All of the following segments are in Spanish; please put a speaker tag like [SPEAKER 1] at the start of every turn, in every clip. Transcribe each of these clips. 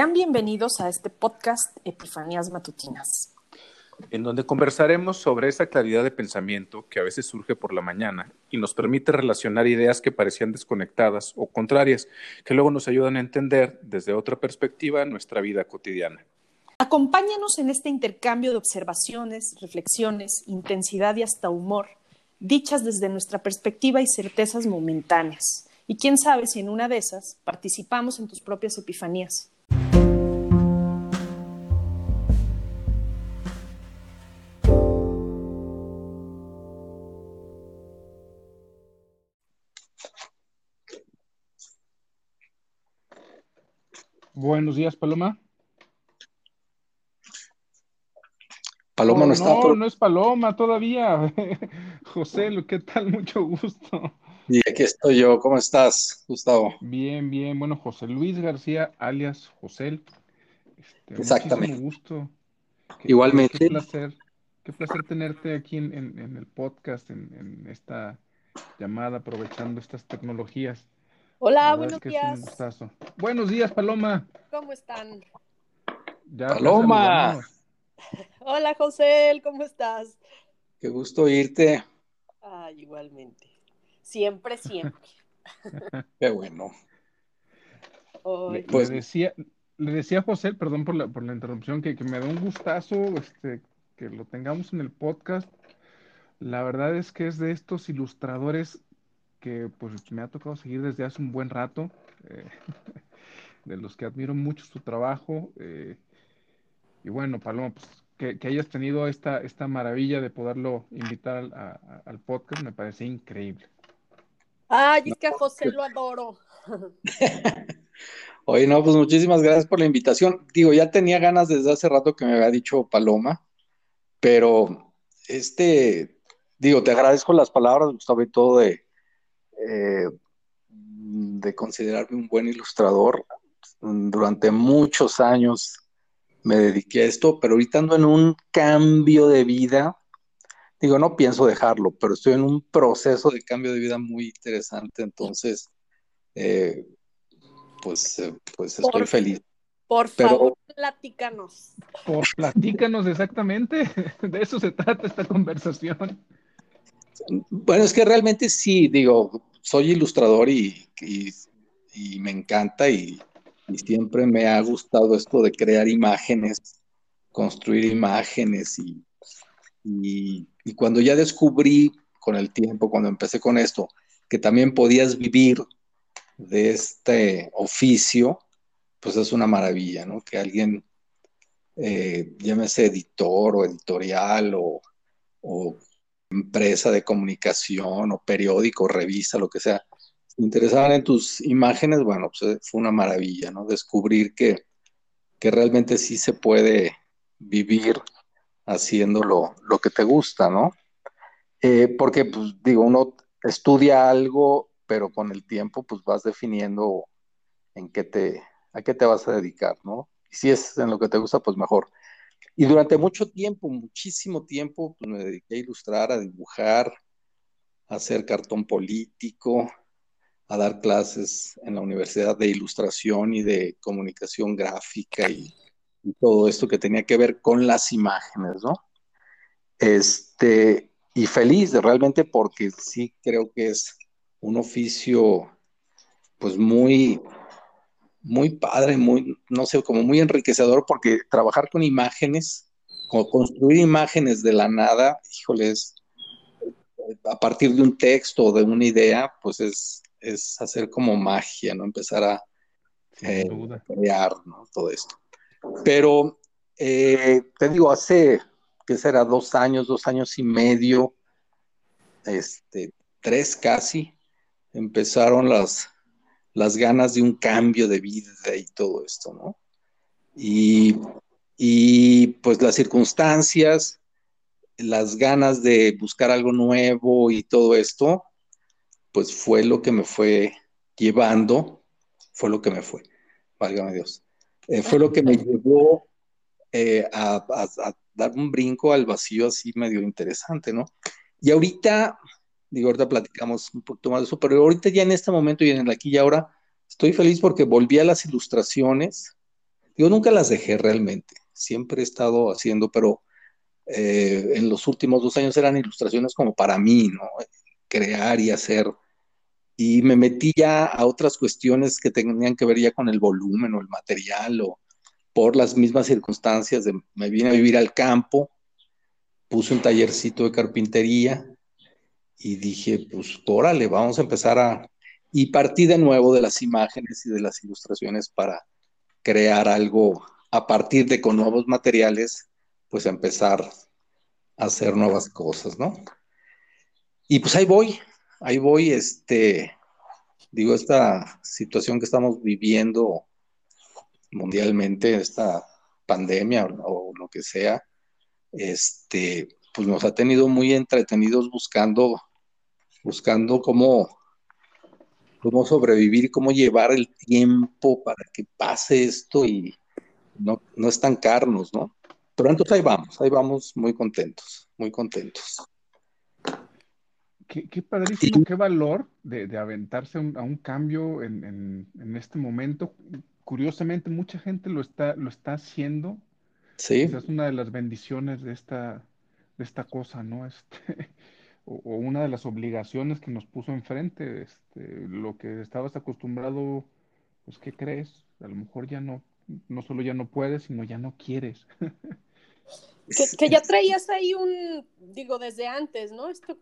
[SPEAKER 1] Sean bienvenidos a este podcast Epifanías Matutinas.
[SPEAKER 2] En donde conversaremos sobre esa claridad de pensamiento que a veces surge por la mañana y nos permite relacionar ideas que parecían desconectadas o contrarias, que luego nos ayudan a entender desde otra perspectiva nuestra vida cotidiana.
[SPEAKER 1] Acompáñanos en este intercambio de observaciones, reflexiones, intensidad y hasta humor, dichas desde nuestra perspectiva y certezas momentáneas. Y quién sabe si en una de esas participamos en tus propias epifanías.
[SPEAKER 3] Buenos días, Paloma.
[SPEAKER 4] Paloma no, está.
[SPEAKER 3] No, no es Paloma todavía. José, ¿qué tal? Mucho gusto.
[SPEAKER 4] Y aquí estoy yo. ¿Cómo estás, Gustavo?
[SPEAKER 3] Bien, bien. Bueno, José Luis García, alias José.
[SPEAKER 4] Este, Exactamente.
[SPEAKER 3] gusto.
[SPEAKER 4] Igualmente.
[SPEAKER 3] Qué placer, qué placer tenerte aquí en, el podcast, en, esta llamada, aprovechando estas tecnologías.
[SPEAKER 1] Hola, buenos días.
[SPEAKER 3] Buenos días, Paloma.
[SPEAKER 1] ¿Cómo están?
[SPEAKER 4] Paloma.
[SPEAKER 1] Hola, José, ¿cómo estás?
[SPEAKER 4] Qué gusto irte.
[SPEAKER 1] Ay, igualmente. Siempre, siempre.
[SPEAKER 4] Qué bueno.
[SPEAKER 3] Le, pues, decía, le decía a José, perdón por la, por la interrupción, que, me da un gustazo este, que lo tengamos en el podcast. La verdad es que es de estos ilustradores que pues me ha tocado seguir desde hace un buen rato, eh, de los que admiro mucho su trabajo. Eh, y bueno, Paloma, pues que, hayas tenido esta, esta maravilla de poderlo invitar al, podcast me parece increíble.
[SPEAKER 1] Ay, es que a José lo adoro.
[SPEAKER 4] Oye, no, pues muchísimas gracias por la invitación. Digo, ya tenía ganas desde hace rato que me había dicho Paloma, pero este, digo, te agradezco las palabras, Gustavo, y todo de, eh, de considerarme un buen ilustrador. Durante muchos años me dediqué a esto, pero ahorita ando en un cambio de vida. Digo, no pienso dejarlo, pero estoy en un proceso de cambio de vida muy interesante, entonces, eh, pues, eh, pues estoy feliz.
[SPEAKER 1] Por favor, platícanos.
[SPEAKER 3] Por platícanos exactamente, de eso se trata esta conversación.
[SPEAKER 4] Bueno, es que realmente sí, digo, soy ilustrador y, me encanta y, siempre me ha gustado esto de crear imágenes, construir imágenes y, cuando ya descubrí con el tiempo, cuando empecé con esto, que también podías vivir de este oficio, pues es una maravilla, ¿no? Que alguien, eh, llámese editor o editorial o, empresa de comunicación o periódico, revista, lo que sea, interesaban en tus imágenes, bueno, pues eh, fue una maravilla, ¿no? Descubrir que, que realmente sí se puede vivir haciendo lo, que te gusta, ¿no? Eh, porque, pues, digo, uno estudia algo, pero con el tiempo, pues vas definiendo en qué te, a qué te vas a dedicar, ¿no? Y si es en lo que te gusta, pues mejor. Y durante mucho tiempo, muchísimo tiempo, pues me dediqué a ilustrar, a dibujar, a hacer cartón político, a dar clases en la Universidad de Ilustración y de Comunicación Gráfica y, todo esto que tenía que ver con las imágenes, ¿no? Este, y feliz realmente porque sí creo que es un oficio pues muy, muy padre, muy, no sé, como muy enriquecedor porque trabajar con imágenes, construir imágenes de la nada, híjoles, a partir de un texto o de una idea, pues es, es hacer como magia, ¿no? Empezar a eh, crear, ¿no? Todo esto. Pero eh, te digo, hace, ¿qué será? Dos años, dos años y medio, este, tres casi, empezaron las, las ganas de un cambio de vida y todo esto, ¿no? Y, y pues las circunstancias, las ganas de buscar algo nuevo y todo esto, pues fue lo que me fue llevando, fue lo que me fue, válgame Dios, eh, fue lo que me llevó eh, a, dar un brinco al vacío así medio interesante, ¿no? Y ahorita, digo, ahorita platicamos un poquito más de eso, pero ahorita ya en este momento y en el aquí y ahora, estoy feliz porque volví a las ilustraciones, Yo nunca las dejé realmente, siempre he estado haciendo, pero eh, en los últimos dos años eran ilustraciones como para mí, ¿no? Crear y hacer. Y me metí ya a otras cuestiones que tenían que ver ya con el volumen o el material o por las mismas circunstancias. De, me vine a vivir al campo, puse un tallercito de carpintería y dije, pues órale, vamos a empezar a... Y partí de nuevo de las imágenes y de las ilustraciones para crear algo a partir de con nuevos materiales pues empezar a hacer nuevas cosas, ¿no? Y pues ahí voy, ahí voy, este, digo, esta situación que estamos viviendo mundialmente, esta pandemia o, lo que sea, este, pues nos ha tenido muy entretenidos buscando, buscando cómo, cómo sobrevivir, cómo llevar el tiempo para que pase esto y no, no estancarnos, ¿no? Pero entonces ahí vamos, ahí vamos muy contentos, muy contentos.
[SPEAKER 3] Qué, padrísimo, qué valor de, aventarse a un cambio en, este momento. Curiosamente, mucha gente lo está, lo está haciendo.
[SPEAKER 4] Sí.
[SPEAKER 3] Esa es una de las bendiciones de esta, de esta cosa, ¿no? Este, o, una de las obligaciones que nos puso enfrente. Este, lo que estabas acostumbrado, pues, ¿qué crees? A lo mejor ya no, no solo ya no puedes, sino ya no quieres.
[SPEAKER 1] Que, ya traías ahí un, digo, desde antes, ¿no? Esto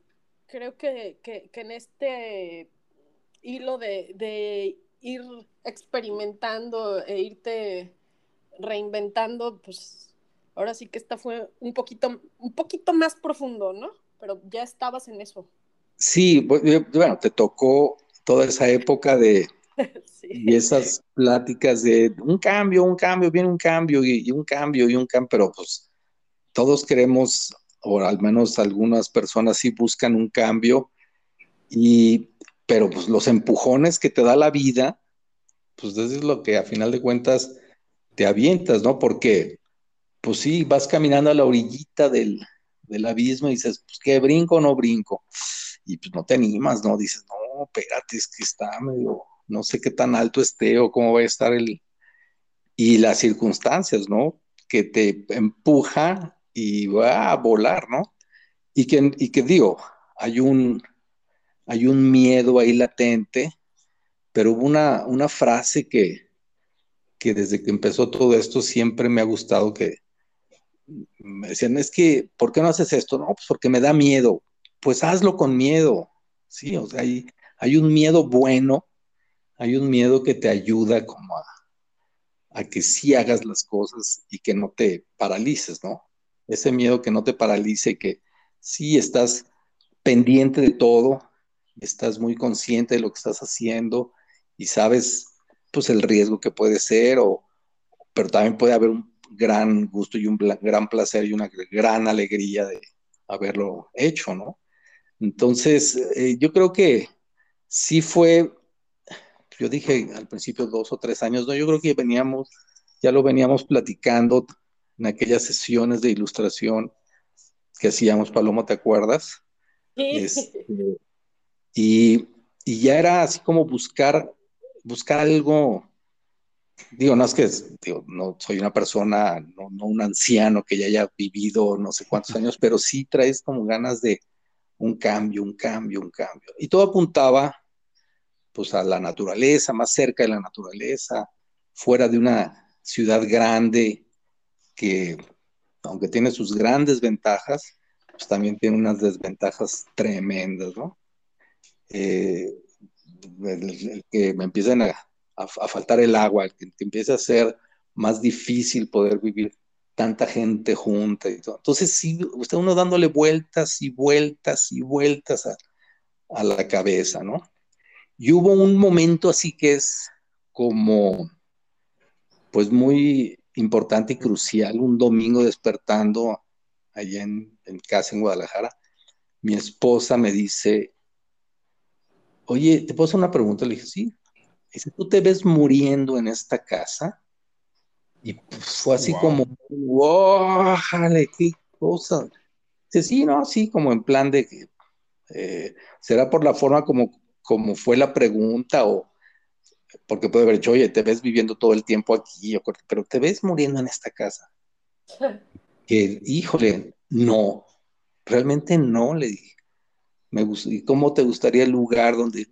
[SPEAKER 1] creo que, en este hilo de, ir experimentando e irte reinventando, pues ahora sí que esta fue un poquito, un poquito más profundo, ¿no? Pero ya estabas en eso.
[SPEAKER 4] Sí, bueno, te tocó toda esa época de y esas pláticas de un cambio, un cambio, viene un cambio y, y un cambio y un cambio, pero pues todos queremos, o al menos algunas personas sí buscan un cambio, y, pero pues los empujones que te da la vida, pues eso es lo que a final de cuentas te avientas, ¿no? Porque, pues sí, vas caminando a la orillita del, abismo y dices, pues qué brinco o no brinco. Y pues no te animas, ¿no? Dices, no, espérate, es que está medio, no sé qué tan alto esté o cómo va a estar el... Y las circunstancias, ¿no? Que te empuja y va a volar, ¿no? Y que, y que digo, hay un, hay un miedo ahí latente, pero hubo una, una frase que, que desde que empezó todo esto siempre me ha gustado que me decían, es que, ¿por qué no haces esto? No, pues porque me da miedo. Pues hazlo con miedo, ¿sí? O sea, hay, un miedo bueno, hay un miedo que te ayuda como a, a que sí hagas las cosas y que no te paralices, ¿no? ese miedo que no te paralice, que sí estás pendiente de todo, estás muy consciente de lo que estás haciendo y sabes pues el riesgo que puede ser, o, pero también puede haber un gran gusto y un gran placer y una gran alegría de haberlo hecho, ¿no? Entonces, eh, yo creo que sí fue, yo dije al principio dos o tres años, no, yo creo que veníamos, ya lo veníamos platicando en aquellas sesiones de ilustración que hacíamos, Paloma, ¿te acuerdas? Este, y, ya era así como buscar, buscar algo, digo, no es que, no soy una persona, no, no un anciano que ya haya vivido no sé cuántos años, pero sí traes como ganas de un cambio, un cambio, un cambio. Y todo apuntaba pues a la naturaleza, más cerca de la naturaleza, fuera de una ciudad grande, que aunque tiene sus grandes ventajas, pues también tiene unas desventajas tremendas, ¿no? Eh, el, que me empiecen a, faltar el agua, el que, empiece a ser más difícil poder vivir tanta gente junta y todo. Entonces, sí, usted uno dándole vueltas y vueltas y vueltas a, a la cabeza, ¿no? Y hubo un momento así que es como, pues muy importante y crucial, un domingo despertando allá en, casa en Guadalajara, mi esposa me dice, oye, ¿te puedo hacer una pregunta? Le dije, sí. Dice, ¿tú te ves muriendo en esta casa? Y fue así como, wow, qué cosa. Dice, sí, no, sí, como en plan de que eh, será por la forma como, como fue la pregunta o porque puede haber dicho, oye, te ves viviendo todo el tiempo aquí, pero te ves muriendo en esta casa. Que, híjole, no, realmente no, le dije. Me ¿Y cómo te gustaría el lugar donde,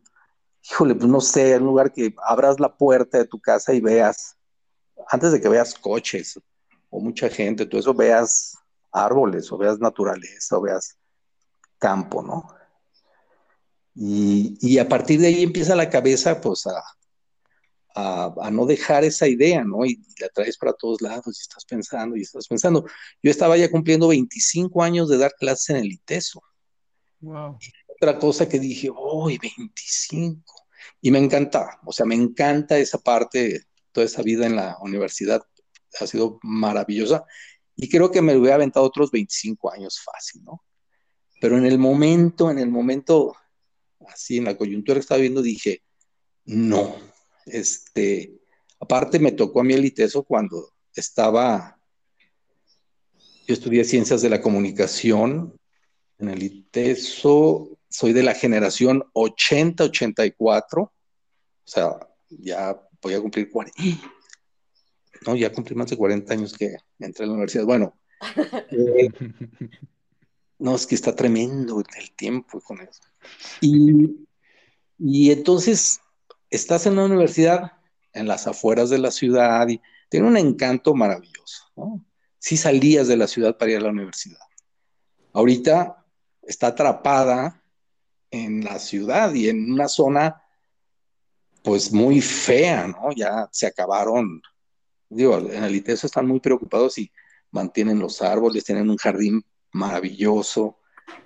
[SPEAKER 4] híjole, pues no sé, un lugar que abras la puerta de tu casa y veas, antes de que veas coches o mucha gente, todo eso, veas árboles o veas naturaleza o veas campo, ¿no? Y, y a partir de ahí empieza la cabeza, pues, a, a, no dejar esa idea, ¿no? Y, la traes para todos lados y estás pensando y estás pensando. Yo estaba ya cumpliendo 25 años de dar clases en el ITESO. Wow. Otra cosa que dije, ¡uy, 25! Y me encanta, o sea, me encanta esa parte, toda esa vida en la universidad ha sido maravillosa y creo que me hubiera aventado otros 25 años fácil, ¿no? Pero en el momento, en el momento, así en la coyuntura que estaba viendo, dije, no, este, aparte me tocó a mí el ITESO cuando estaba, yo estudié ciencias de la comunicación en el ITESO, soy de la generación 80-84, o sea, ya voy a cumplir 40, no, ya cumplí más de 40 años que entré a la universidad. Bueno, eh, no, es que está tremendo el tiempo con eso. Y, y entonces estás en la universidad, en las afueras de la ciudad, y tiene un encanto maravilloso, ¿no? Si salías de la ciudad para ir a la universidad. Ahorita está atrapada en la ciudad y en una zona, pues muy fea, ¿no? Ya se acabaron, digo, en el ITESO están muy preocupados y mantienen los árboles, tienen un jardín maravilloso.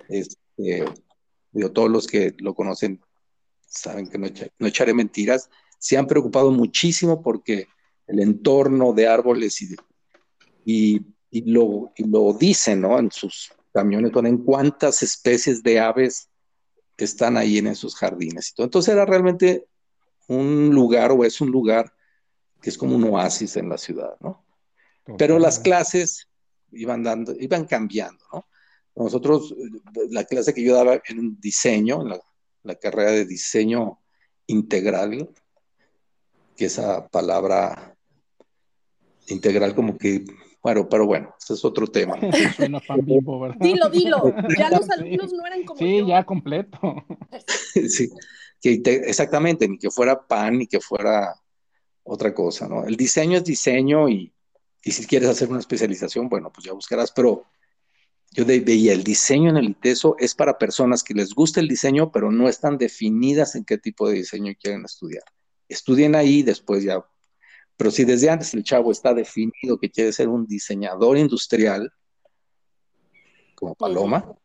[SPEAKER 4] Este, digo, todos los que lo conocen saben que no, echaré mentiras, se han preocupado muchísimo porque el entorno de árboles y, y, y, lo, y lo dicen, ¿no? En sus camiones ponen cuántas especies de aves están ahí en esos jardines. Y todo. Entonces era realmente un lugar o es un lugar que es como un oasis en la ciudad, ¿no? Pero las clases iban dando, iban cambiando, ¿no? Nosotros, la clase que yo daba en diseño, en la la carrera de diseño integral, que esa palabra integral como que, bueno, pero bueno, ese es otro tema.
[SPEAKER 1] Suena pan ¿verdad? Dilo, dilo, ya los alumnos no eran como
[SPEAKER 3] Sí, ya completo.
[SPEAKER 4] sí, que exactamente, ni que fuera pan, ni que fuera otra cosa, ¿no? El diseño es diseño y, y si quieres hacer una especialización, bueno, pues ya buscarás, pero yo veía el diseño en el ITESO es para personas que les gusta el diseño, pero no están definidas en qué tipo de diseño quieren estudiar. Estudien ahí después ya. Pero si desde antes el chavo está definido que quiere ser un diseñador industrial, como Paloma,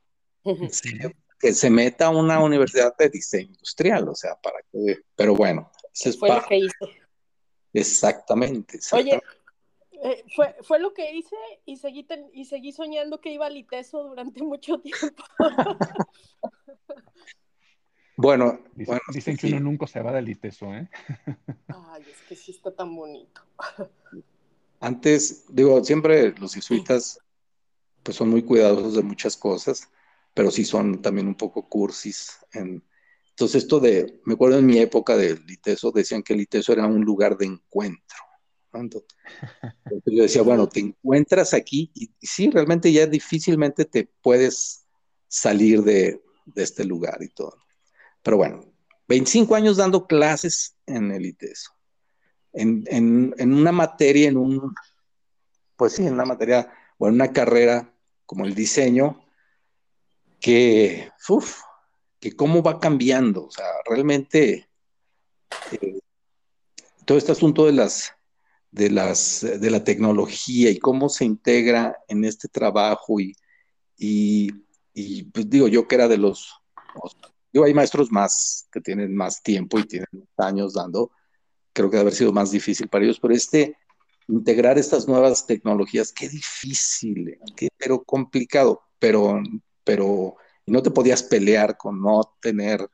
[SPEAKER 4] que se meta a una universidad de diseño industrial, o sea, para que, pero bueno,
[SPEAKER 1] eso fue lo que hice.
[SPEAKER 4] Exactamente,
[SPEAKER 1] exactamente. Oye, eh, fue, fue lo que hice y seguí, y seguí soñando que iba al ITESO durante mucho tiempo.
[SPEAKER 4] Bueno,
[SPEAKER 3] dicen, que uno nunca se va del ITESO, ¿eh?
[SPEAKER 1] Ay, es que sí está tan bonito.
[SPEAKER 4] Antes, digo, siempre los jesuitas pues son muy cuidadosos de muchas cosas, pero sí son también un poco cursis. En... Entonces, esto de, me acuerdo en mi época del ITESO, decían que el ITESO era un lugar de encuentro yo decía, bueno, te encuentras aquí y, sí, realmente ya difícilmente te puedes salir de, este lugar y todo. Pero bueno, 25 años dando clases en el ITESO, en, en, una materia, en un, pues sí, en una materia o en una carrera como el diseño, que, uff, que cómo va cambiando, o sea, realmente eh, todo este asunto de las de, las, de la tecnología y cómo se integra en este trabajo y, y, pues digo yo que era de los, digo, hay maestros más que tienen más tiempo y tienen años dando, creo que debe haber sido más difícil para ellos, pero este, integrar estas nuevas tecnologías, qué difícil, qué, pero complicado, pero, pero no te podías pelear con no tener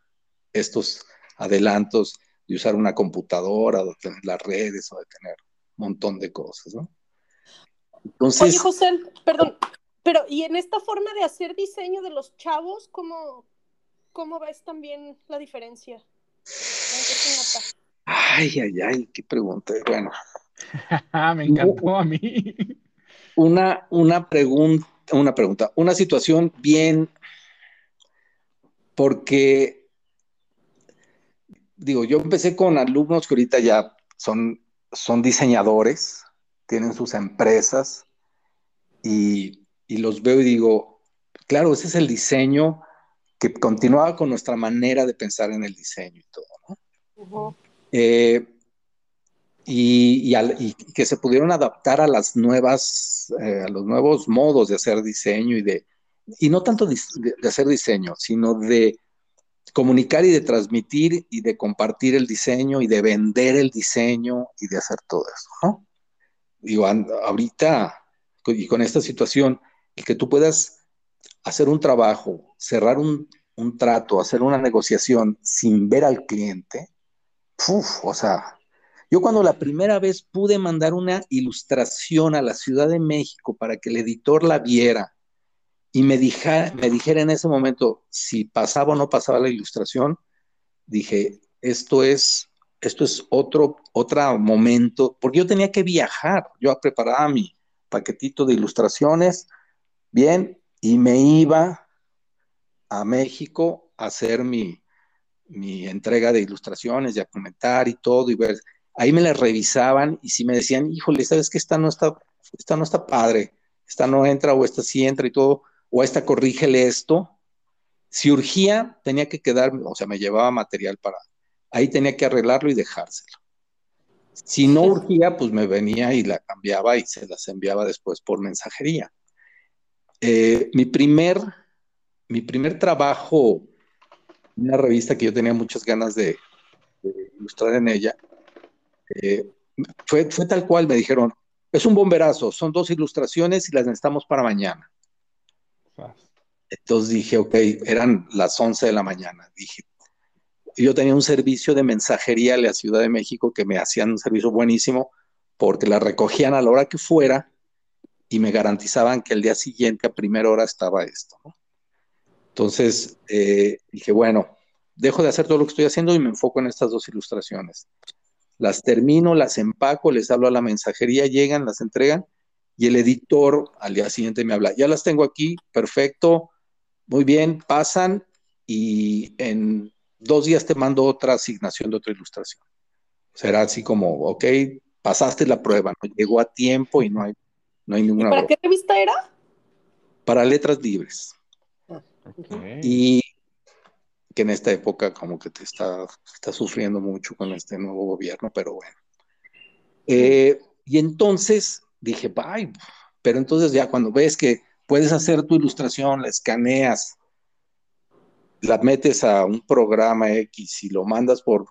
[SPEAKER 4] estos adelantos de usar una computadora, de tener las redes o de tener montón de cosas, ¿no?
[SPEAKER 1] Entonces, Oye, José, perdón, pero ¿y en esta forma de hacer diseño de los chavos, cómo, cómo ves también la diferencia?
[SPEAKER 4] Ay, ay, ay, qué pregunta. Bueno.
[SPEAKER 3] Me encantó a mí.
[SPEAKER 4] Una, una pregunta, una pregunta, una situación bien, porque, digo, yo empecé con alumnos que ahorita ya son, son diseñadores, tienen sus empresas y, y los veo y digo, claro, ese es el diseño que continuaba con nuestra manera de pensar en el diseño y todo, ¿no? Eh, y, que se pudieron adaptar a las nuevas, eh, a los nuevos modos de hacer diseño y de, y no tanto de, hacer diseño, sino de comunicar y de transmitir y de compartir el diseño y de vender el diseño y de hacer todo eso, ¿no? Digo, ahorita, y con esta situación, el que tú puedas hacer un trabajo, cerrar un, trato, hacer una negociación sin ver al cliente, o sea, yo cuando la primera vez pude mandar una ilustración a la Ciudad de México para que el editor la viera y me, me dijera en ese momento si pasaba o no pasaba la ilustración, dije, esto es, esto es otro, otro momento, porque yo tenía que viajar, yo preparaba mi paquetito de ilustraciones, bien, y me iba a México a hacer mi, entrega de ilustraciones y a comentar y todo y ver. Ahí me las revisaban y si me decían, híjole, ¿sabes que esta no está, esta no está padre? Esta no entra o esta sí entra y todo, o esta corrígele esto. Si urgía, tenía que quedarme, o sea, me llevaba material para, ahí tenía que arreglarlo y dejárselo. Si no urgía, pues me venía y la cambiaba y se las enviaba después por mensajería. Eh, mi, primer, mi primer trabajo, una revista que yo tenía muchas ganas de, ilustrar en ella, eh, fue, fue tal cual, me dijeron, es un bomberazo, son dos ilustraciones y las necesitamos para mañana. Entonces dije, ok, eran las 11 de la mañana. Dije, yo tenía un servicio de mensajería a la Ciudad de México que me hacían un servicio buenísimo porque la recogían a la hora que fuera y me garantizaban que el día siguiente a primera hora estaba esto. Entonces eh, dije, bueno, dejo de hacer todo lo que estoy haciendo y me enfoco en estas dos ilustraciones. Las termino, las empaco, les hablo a la mensajería, llegan, las entregan y el editor al día siguiente me habla, ya las tengo aquí, perfecto, muy bien, pasan y en dos días te mando otra asignación de otra ilustración. Será así como, ok, pasaste la prueba, no llegó a tiempo y no hay no hay ninguna.
[SPEAKER 1] ¿Para qué revista era?
[SPEAKER 4] Para letras libres. Ah, y que en esta época como que te está, está sufriendo mucho con este nuevo gobierno, pero bueno. Eh, y entonces dije, bye, pero entonces ya cuando ves que puedes hacer tu ilustración, la escaneas, la metes a un programa X y lo mandas por,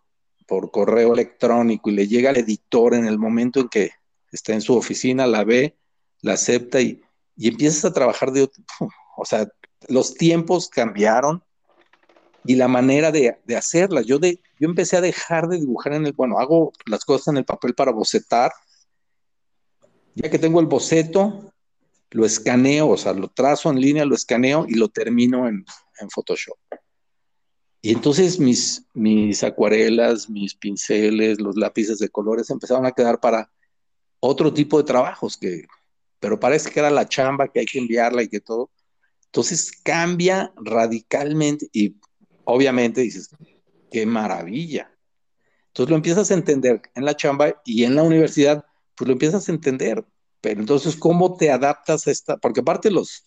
[SPEAKER 4] por correo electrónico y le llega al editor en el momento en que está en su oficina, la ve la acepta y, empiezas a trabajar de otro, o sea, los tiempos cambiaron y la manera de, de hacerlas. Yo, de, yo empecé a dejar de dibujar en el, bueno, hago las cosas en el papel para bocetar. Ya que tengo el boceto, lo escaneo, o sea, lo trazo en línea, lo escaneo y lo termino en, en Photoshop. Y entonces mis, mis acuarelas, mis pinceles, los lápices de colores empezaron a quedar para otro tipo de trabajos que pero parece que era la chamba que hay que enviarla y que todo. Entonces cambia radicalmente y obviamente dices, qué maravilla. Entonces lo empiezas a entender en la chamba y en la universidad, pues lo empiezas a entender. Pero entonces, ¿cómo te adaptas a esta? Porque aparte los,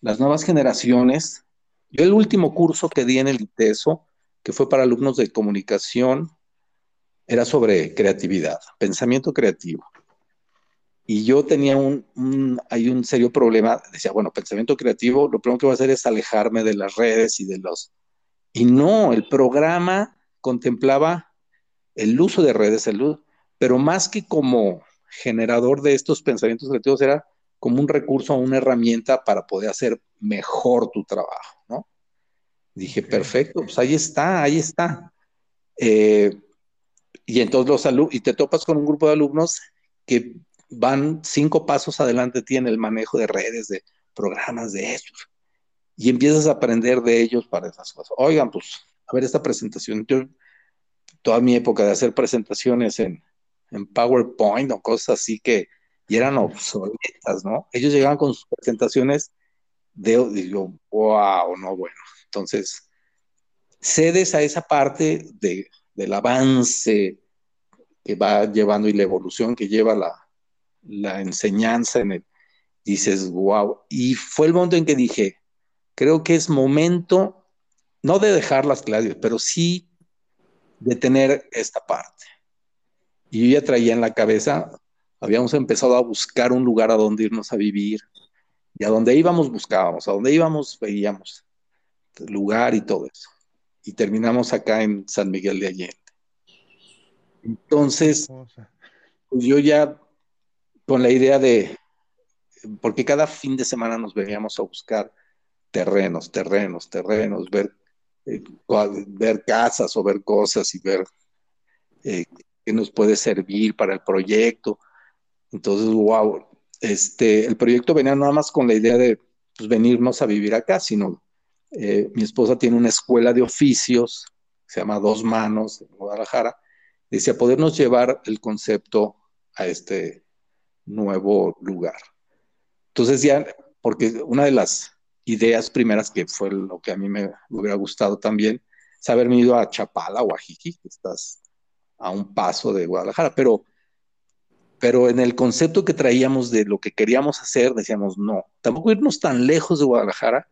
[SPEAKER 4] las nuevas generaciones, yo el último curso que di en el ITESO, que fue para alumnos de comunicación, era sobre creatividad, pensamiento creativo. Y yo tenía un, hay un serio problema, decía, bueno, pensamiento creativo, lo primero que voy a hacer es alejarme de las redes y de los... Y no, el programa contemplaba el uso de redes, el pero más que como generador de estos pensamientos creativos, era como un recurso, una herramienta para poder hacer mejor tu trabajo, ¿no? Dije, perfecto, pues ahí está, ahí está. Eh, y entonces los alumnos, y te topas con un grupo de alumnos que van cinco pasos adelante, tienen el manejo de redes, de programas, de estos. Y empiezas a aprender de ellos para esas cosas. Oigan, pues, a ver esta presentación. Yo toda mi época de hacer presentaciones en, en PowerPoint o cosas así que y eran obsoletas, ¿no? Ellos llegaban con sus presentaciones de, digo, wow, no, bueno. Entonces, cedes a esa parte de, del avance que va llevando y la evolución que lleva la, la enseñanza en el, dices, wow. Y fue el momento en que dije, creo que es momento, no de dejar las clases, pero sí de tener esta parte. Y yo ya traía en la cabeza, habíamos empezado a buscar un lugar a donde irnos a vivir, y a donde íbamos buscábamos, a donde íbamos veíamos lugar y todo eso. Y terminamos acá en San Miguel de Allende. Entonces, pues yo ya con la idea de, porque cada fin de semana nos veníamos a buscar terrenos, terrenos, terrenos, ver, eh, ver casas o ver cosas y ver eh, qué nos puede servir para el proyecto. Entonces, wow, este, el proyecto venía nada más con la idea de pues, venirnos a vivir acá, sino eh, mi esposa tiene una escuela de oficios, se llama Dos Manos, en Guadalajara, decía podernos llevar el concepto a este nuevo lugar. Entonces ya, porque una de las ideas primeras que fue lo que a mí me, hubiera gustado también, es haberme ido a Chapala o a Jiqui, que estás a un paso de Guadalajara, pero, pero en el concepto que traíamos de lo que queríamos hacer, decíamos, no, tampoco irnos tan lejos de Guadalajara,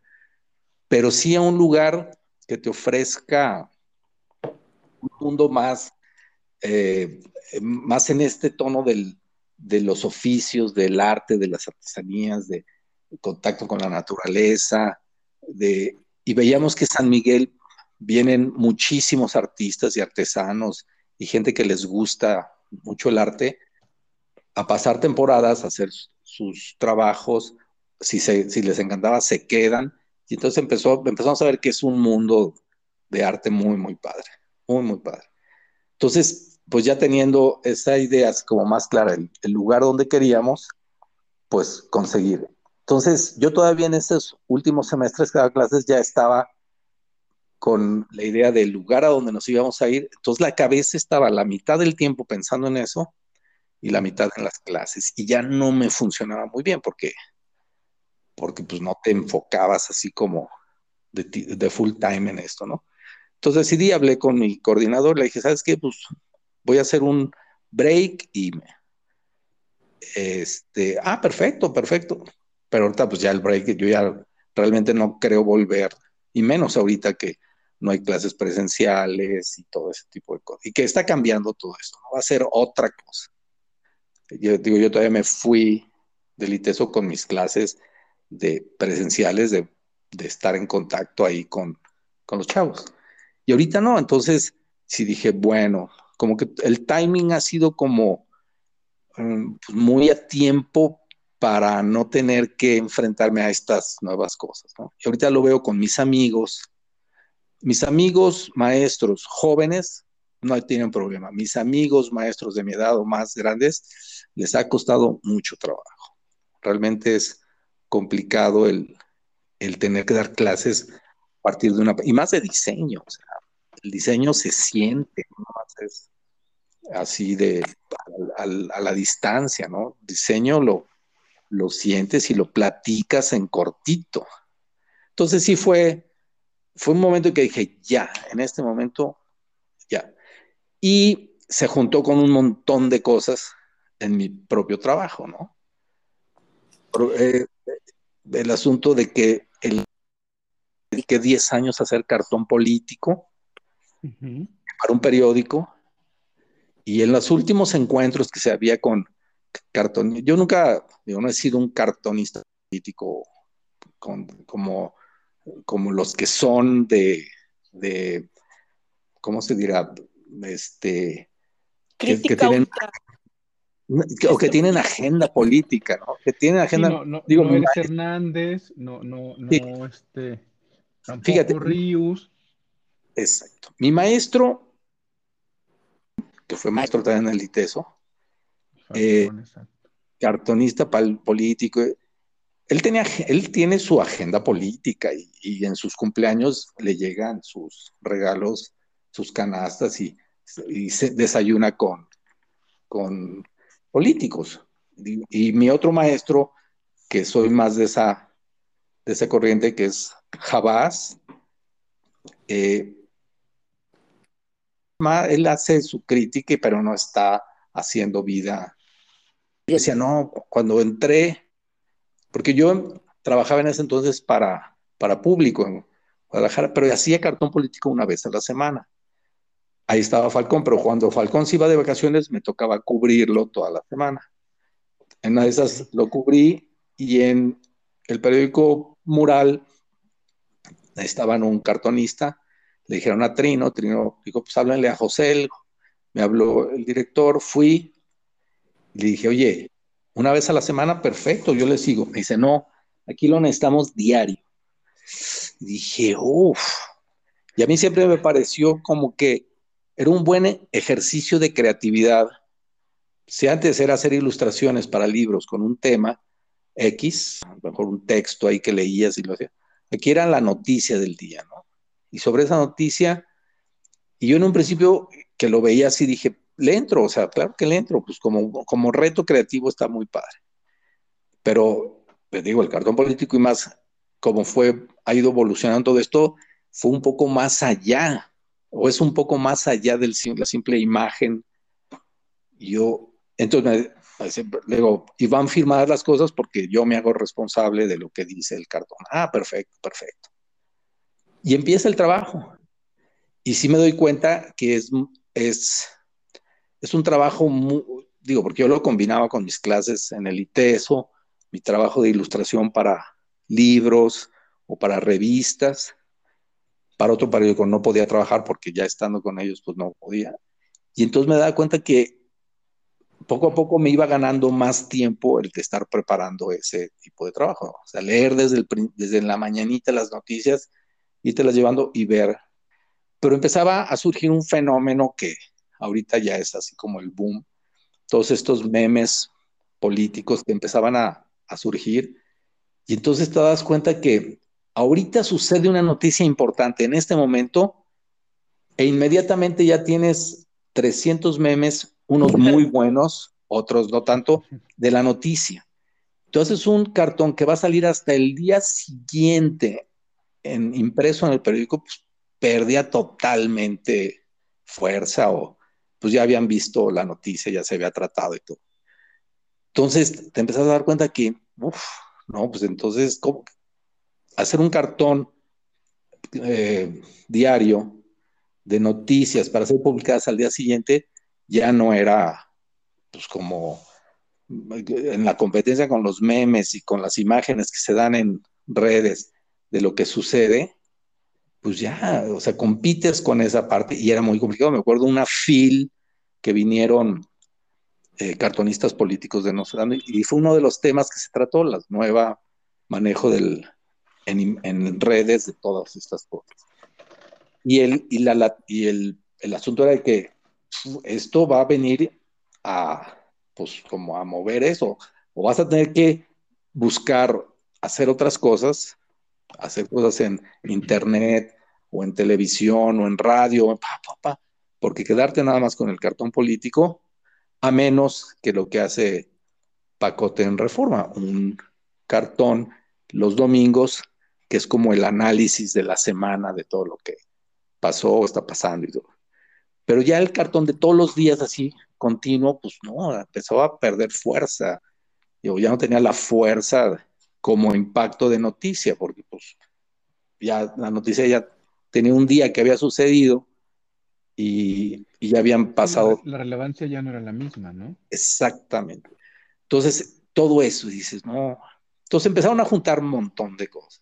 [SPEAKER 4] pero sí a un lugar que te ofrezca un mundo más, eh, más en este tono del, de los oficios, del arte, de las artesanías, de contacto con la naturaleza, de, y veíamos que San Miguel vienen muchísimos artistas y artesanos y gente que les gusta mucho el arte a pasar temporadas, a hacer sus trabajos, si, si les encantaba se quedan, y entonces empezó, empezamos a ver que es un mundo de arte muy, muy padre, muy, muy padre. Entonces, pues ya teniendo esa idea como más clara, el, lugar donde queríamos, pues conseguir. Entonces, yo todavía en estos últimos semestres que daba clases ya estaba con la idea del lugar a donde nos íbamos a ir. Entonces, la cabeza estaba la mitad del tiempo pensando en eso y la mitad en las clases. Y ya no me funcionaba muy bien porque, porque pues no te enfocabas así como de, de full time en esto, ¿no? Entonces decidí, hablé con mi coordinador, le dije, ¿sabes qué? Pues voy a hacer un break y este, ah, perfecto, perfecto. Pero ahorita pues ya el break, yo ya realmente no creo volver, y menos ahorita que no hay clases presenciales y todo ese tipo de cosas. Y que está cambiando todo esto, ¿no? va a ser otra cosa. Yo digo, yo todavía me fui del ITESO con mis clases de presenciales, de, estar en contacto ahí con, con los chavos. Y ahorita no, entonces sí dije, bueno, como que el timing ha sido como mm, pues, muy a tiempo para no tener que enfrentarme a estas nuevas cosas. Y ahorita lo veo con mis amigos. Mis amigos maestros jóvenes no tienen problema. Mis amigos maestros de mi edad o más grandes les ha costado mucho trabajo. Realmente es complicado el, tener que dar clases a partir de una... y más de diseño. O sea, el diseño se siente, ¿no? es así de a, la distancia, ¿no? Diseño lo, lo sientes y lo platicas en cortito. Entonces sí fue, fue un momento en que dije, ya, en este momento, ya. Y se juntó con un montón de cosas en mi propio trabajo, ¿no? Eh, el asunto de que el que 10 años hacer cartón político para un periódico y en los últimos encuentros que se había con cartón, yo nunca, yo no he sido un cartonista político como, como los que son de, de ¿cómo se dirá? Este,
[SPEAKER 1] que, tienen,
[SPEAKER 4] o que tienen agenda política, ¿no? Que tienen agenda.
[SPEAKER 3] no, no, digo, no Hernández, no, no, no, este, tampoco Fíjate, Ríos.
[SPEAKER 4] Exacto. Mi maestro, que fue maestro también en el ITESO, eh, cartonista político, él, tenía, él tiene su agenda política y, en sus cumpleaños le llegan sus regalos, sus canastas y y se desayuna con, con políticos. Y, mi otro maestro, que soy más de esa, de esa corriente, que es Jabás, eh, él hace su crítica, pero no está haciendo vida. Yo decía, no, cuando entré, porque yo trabajaba en ese entonces para, para público en Guadalajara, pero hacía cartón político una vez a la semana. Ahí estaba Falcón, pero cuando Falcón se iba de vacaciones me tocaba cubrirlo toda la semana. En una de esas lo cubrí y en el periódico Mural estaban un cartonista, le dijeron a Trino, Trino dijo, pues háblenle a José, me habló el director, fui, le dije, oye, una vez a la semana, perfecto, yo le sigo. Me dice, no, aquí lo necesitamos diario. dije, uff, y a mí siempre me pareció como que era un buen ejercicio de creatividad. Si antes era hacer ilustraciones para libros con un tema X, a lo mejor un texto ahí que leías y lo hacía, aquí era la noticia del día, ¿no? Y sobre esa noticia, y yo en un principio que lo veía así dije, le entro, o sea, claro que le entro, pues como, como reto creativo está muy padre. Pero, te digo, el cartón político y más, como fue, ha ido evolucionando todo esto, fue un poco más allá, o es un poco más allá de la simple imagen. Yo, entonces, le digo, y van firmadas las cosas porque yo me hago responsable de lo que dice el cartón. Ah, perfecto, perfecto. Y empieza el trabajo. Y sí me doy cuenta que es, es, es un trabajo, muy, digo, porque yo lo combinaba con mis clases en el ITESO, mi trabajo de ilustración para libros o para revistas. Para otro periódico no podía trabajar porque ya estando con ellos, pues no podía. Y entonces me daba cuenta que poco a poco me iba ganando más tiempo el de estar preparando ese tipo de trabajo. O sea, leer desde, el, desde la mañanita las noticias, las llevando y ver. Pero empezaba a surgir un fenómeno que ahorita ya es así como el boom, todos estos memes políticos que empezaban a, surgir, y entonces te das cuenta que ahorita sucede una noticia importante en este momento, e inmediatamente ya tienes 300 memes, unos muy buenos, otros no tanto, de la noticia. Entonces un cartón que va a salir hasta el día siguiente en impreso en el periódico, pues perdía totalmente fuerza o pues ya habían visto la noticia, ya se había tratado y todo. Entonces te empezás a dar cuenta que, uff, no, pues entonces, ¿cómo? hacer un cartón eh, diario de noticias para ser publicadas al día siguiente ya no era, pues como en la competencia con los memes y con las imágenes que se dan en redes de lo que sucede, pues ya, o sea, compites con esa parte y era muy complicado. Me acuerdo una fil que vinieron eh, cartonistas políticos de Nostradamus y fue uno de los temas que se trató, la nueva manejo del, en, redes de todas estas cosas. Y, el, y, la, y el, el asunto era que esto va a venir a, pues, como a mover eso, o vas a tener que buscar hacer otras cosas hacer cosas en internet o en televisión o en radio, porque quedarte nada más con el cartón político, a menos que lo que hace Pacote en Reforma, un cartón los domingos, que es como el análisis de la semana de todo lo que pasó o está pasando y todo. Pero ya el cartón de todos los días así, continuo, pues no, empezó a perder fuerza. Yo ya no tenía la fuerza como impacto de noticia, porque pues ya la noticia ya tenía un día que había sucedido y, ya habían pasado.
[SPEAKER 3] La, relevancia ya no era la misma, ¿no?
[SPEAKER 4] Exactamente. Entonces, todo eso, dices, no. Entonces empezaron a juntar un montón de cosas.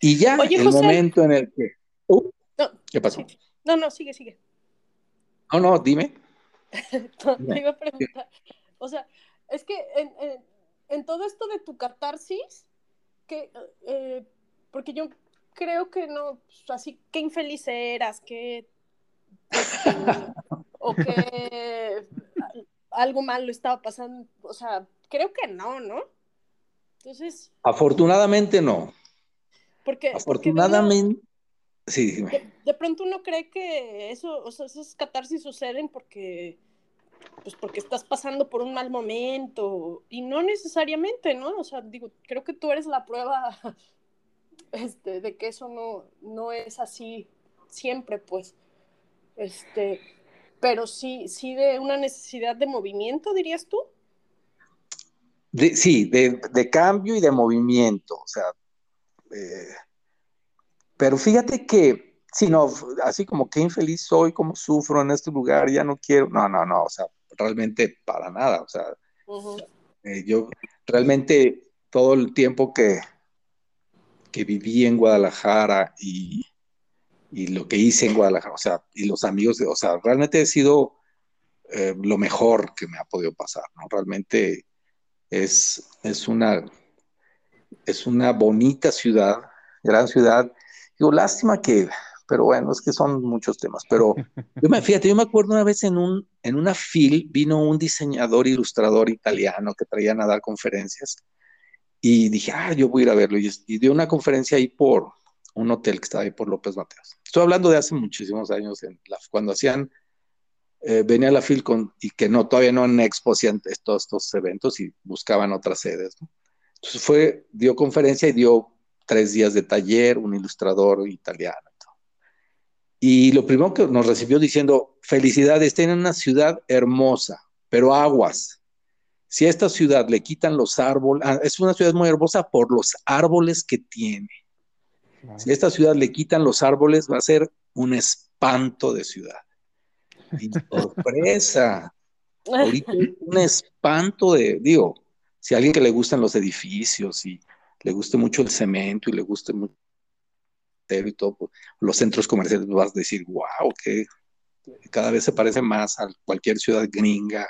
[SPEAKER 4] Y ya el momento en el que. Uh, ¿Qué pasó?
[SPEAKER 1] No, no, sigue, sigue.
[SPEAKER 4] No, no, dime.
[SPEAKER 1] Te iba a preguntar. O sea, es que en, en todo esto de tu catarsis, que, eh, porque yo creo que no, pues, así, qué infeliz eras, que, este, o que algo malo estaba pasando, o sea, creo que no, ¿no? Entonces.
[SPEAKER 4] Afortunadamente no.
[SPEAKER 1] Porque.
[SPEAKER 4] Afortunadamente. Sí,
[SPEAKER 1] De, pronto uno cree que eso, o sea, esas catarsis suceden porque, pues porque estás pasando por un mal momento y no necesariamente, ¿no? O sea, digo, creo que tú eres la prueba este, de que eso no, no es así siempre, pues. Este, pero sí, sí de una necesidad de movimiento, dirías tú.
[SPEAKER 4] sí, de, cambio y de movimiento, o sea, eh, pero fíjate que, si no, así como que infeliz soy, como sufro en este lugar, ya no quiero, no, no, no, o sea, realmente para nada, o sea, eh, yo realmente todo el tiempo que, que viví en Guadalajara y, y lo que hice en Guadalajara, o sea, y los amigos, o sea, realmente he sido eh, lo mejor que me ha podido pasar, ¿no? Realmente es, es, una, es una bonita ciudad, gran ciudad. Digo, lástima que, pero bueno, es que son muchos temas, pero yo me, fíjate, yo me acuerdo una vez en, un, en una FIL vino un diseñador ilustrador italiano que traía a dar conferencias y dije, ah, yo voy a ir a verlo y, y dio una conferencia ahí por, un hotel que estaba ahí por López Mateos. Estoy hablando de hace muchísimos años, en cuando hacían, eh, venía la Filcon y que no, todavía no en Expo hacían todos estos eventos y buscaban otras sedes. Entonces fue, dio conferencia y dio tres días de taller, un ilustrador italiano. Y lo primero que nos recibió diciendo, felicidades, tienen una ciudad hermosa, pero aguas. Si a esta ciudad le quitan los árboles, ah, es una ciudad muy hermosa por los árboles que tiene. Si a esta ciudad le quitan los árboles, va a ser un espanto de ciudad. Y sorpresa. Ahorita un espanto de, digo, si a alguien que le gustan los edificios y le guste mucho el cemento y le guste mucho y todo, pues, los centros comerciales vas a decir, wow, que cada vez se parece más a cualquier ciudad gringa.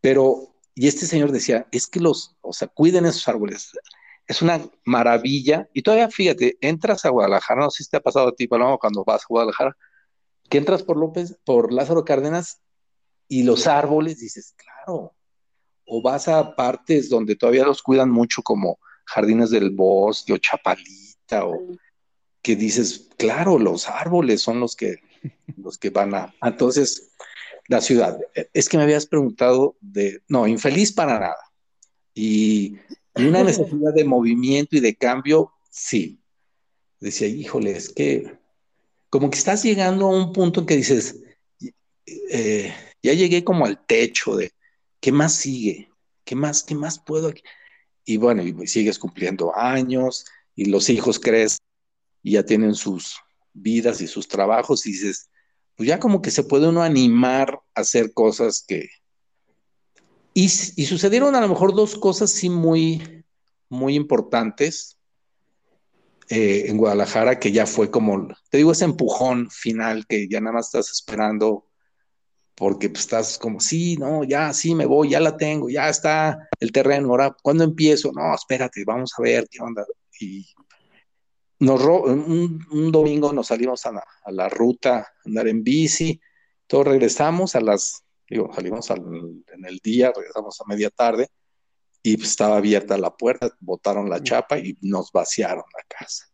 [SPEAKER 4] Pero, y este señor decía, es que los, o sea, cuiden esos árboles es una maravilla. Y todavía, fíjate, entras a Guadalajara, no sé si te ha pasado a ti, Paloma, cuando vas a Guadalajara, que entras por López, por Lázaro Cárdenas y los árboles, dices, claro. O vas a partes donde todavía los cuidan mucho, como Jardines del Bosque o Chapalita, o que dices, claro, los árboles son los que, los que van a. Entonces, la ciudad. Es que me habías preguntado de, no, infeliz para nada. Y y una necesidad de movimiento y de cambio, sí. Decía, híjole, es que como que estás llegando a un punto en que dices, eh, ya llegué como al techo de, ¿qué más sigue? ¿Qué más, qué más puedo? Y bueno, y sigues cumpliendo años y los hijos crecen y ya tienen sus vidas y sus trabajos y dices, pues ya como que se puede uno animar a hacer cosas que, y, sucedieron a lo mejor dos cosas sí muy, muy importantes eh, en Guadalajara, que ya fue como, te digo, ese empujón final que ya nada más estás esperando porque pues, estás como, sí, no, ya, sí, me voy, ya la tengo, ya está el terreno, ahora, ¿cuándo empiezo? No, espérate, vamos a ver qué onda. Y nos un, un, domingo nos salimos a la, a la ruta, a andar en bici, todos regresamos a las Digo, salimos en el día, regresamos a media tarde y pues, estaba abierta la puerta, botaron la chapa y nos vaciaron la casa.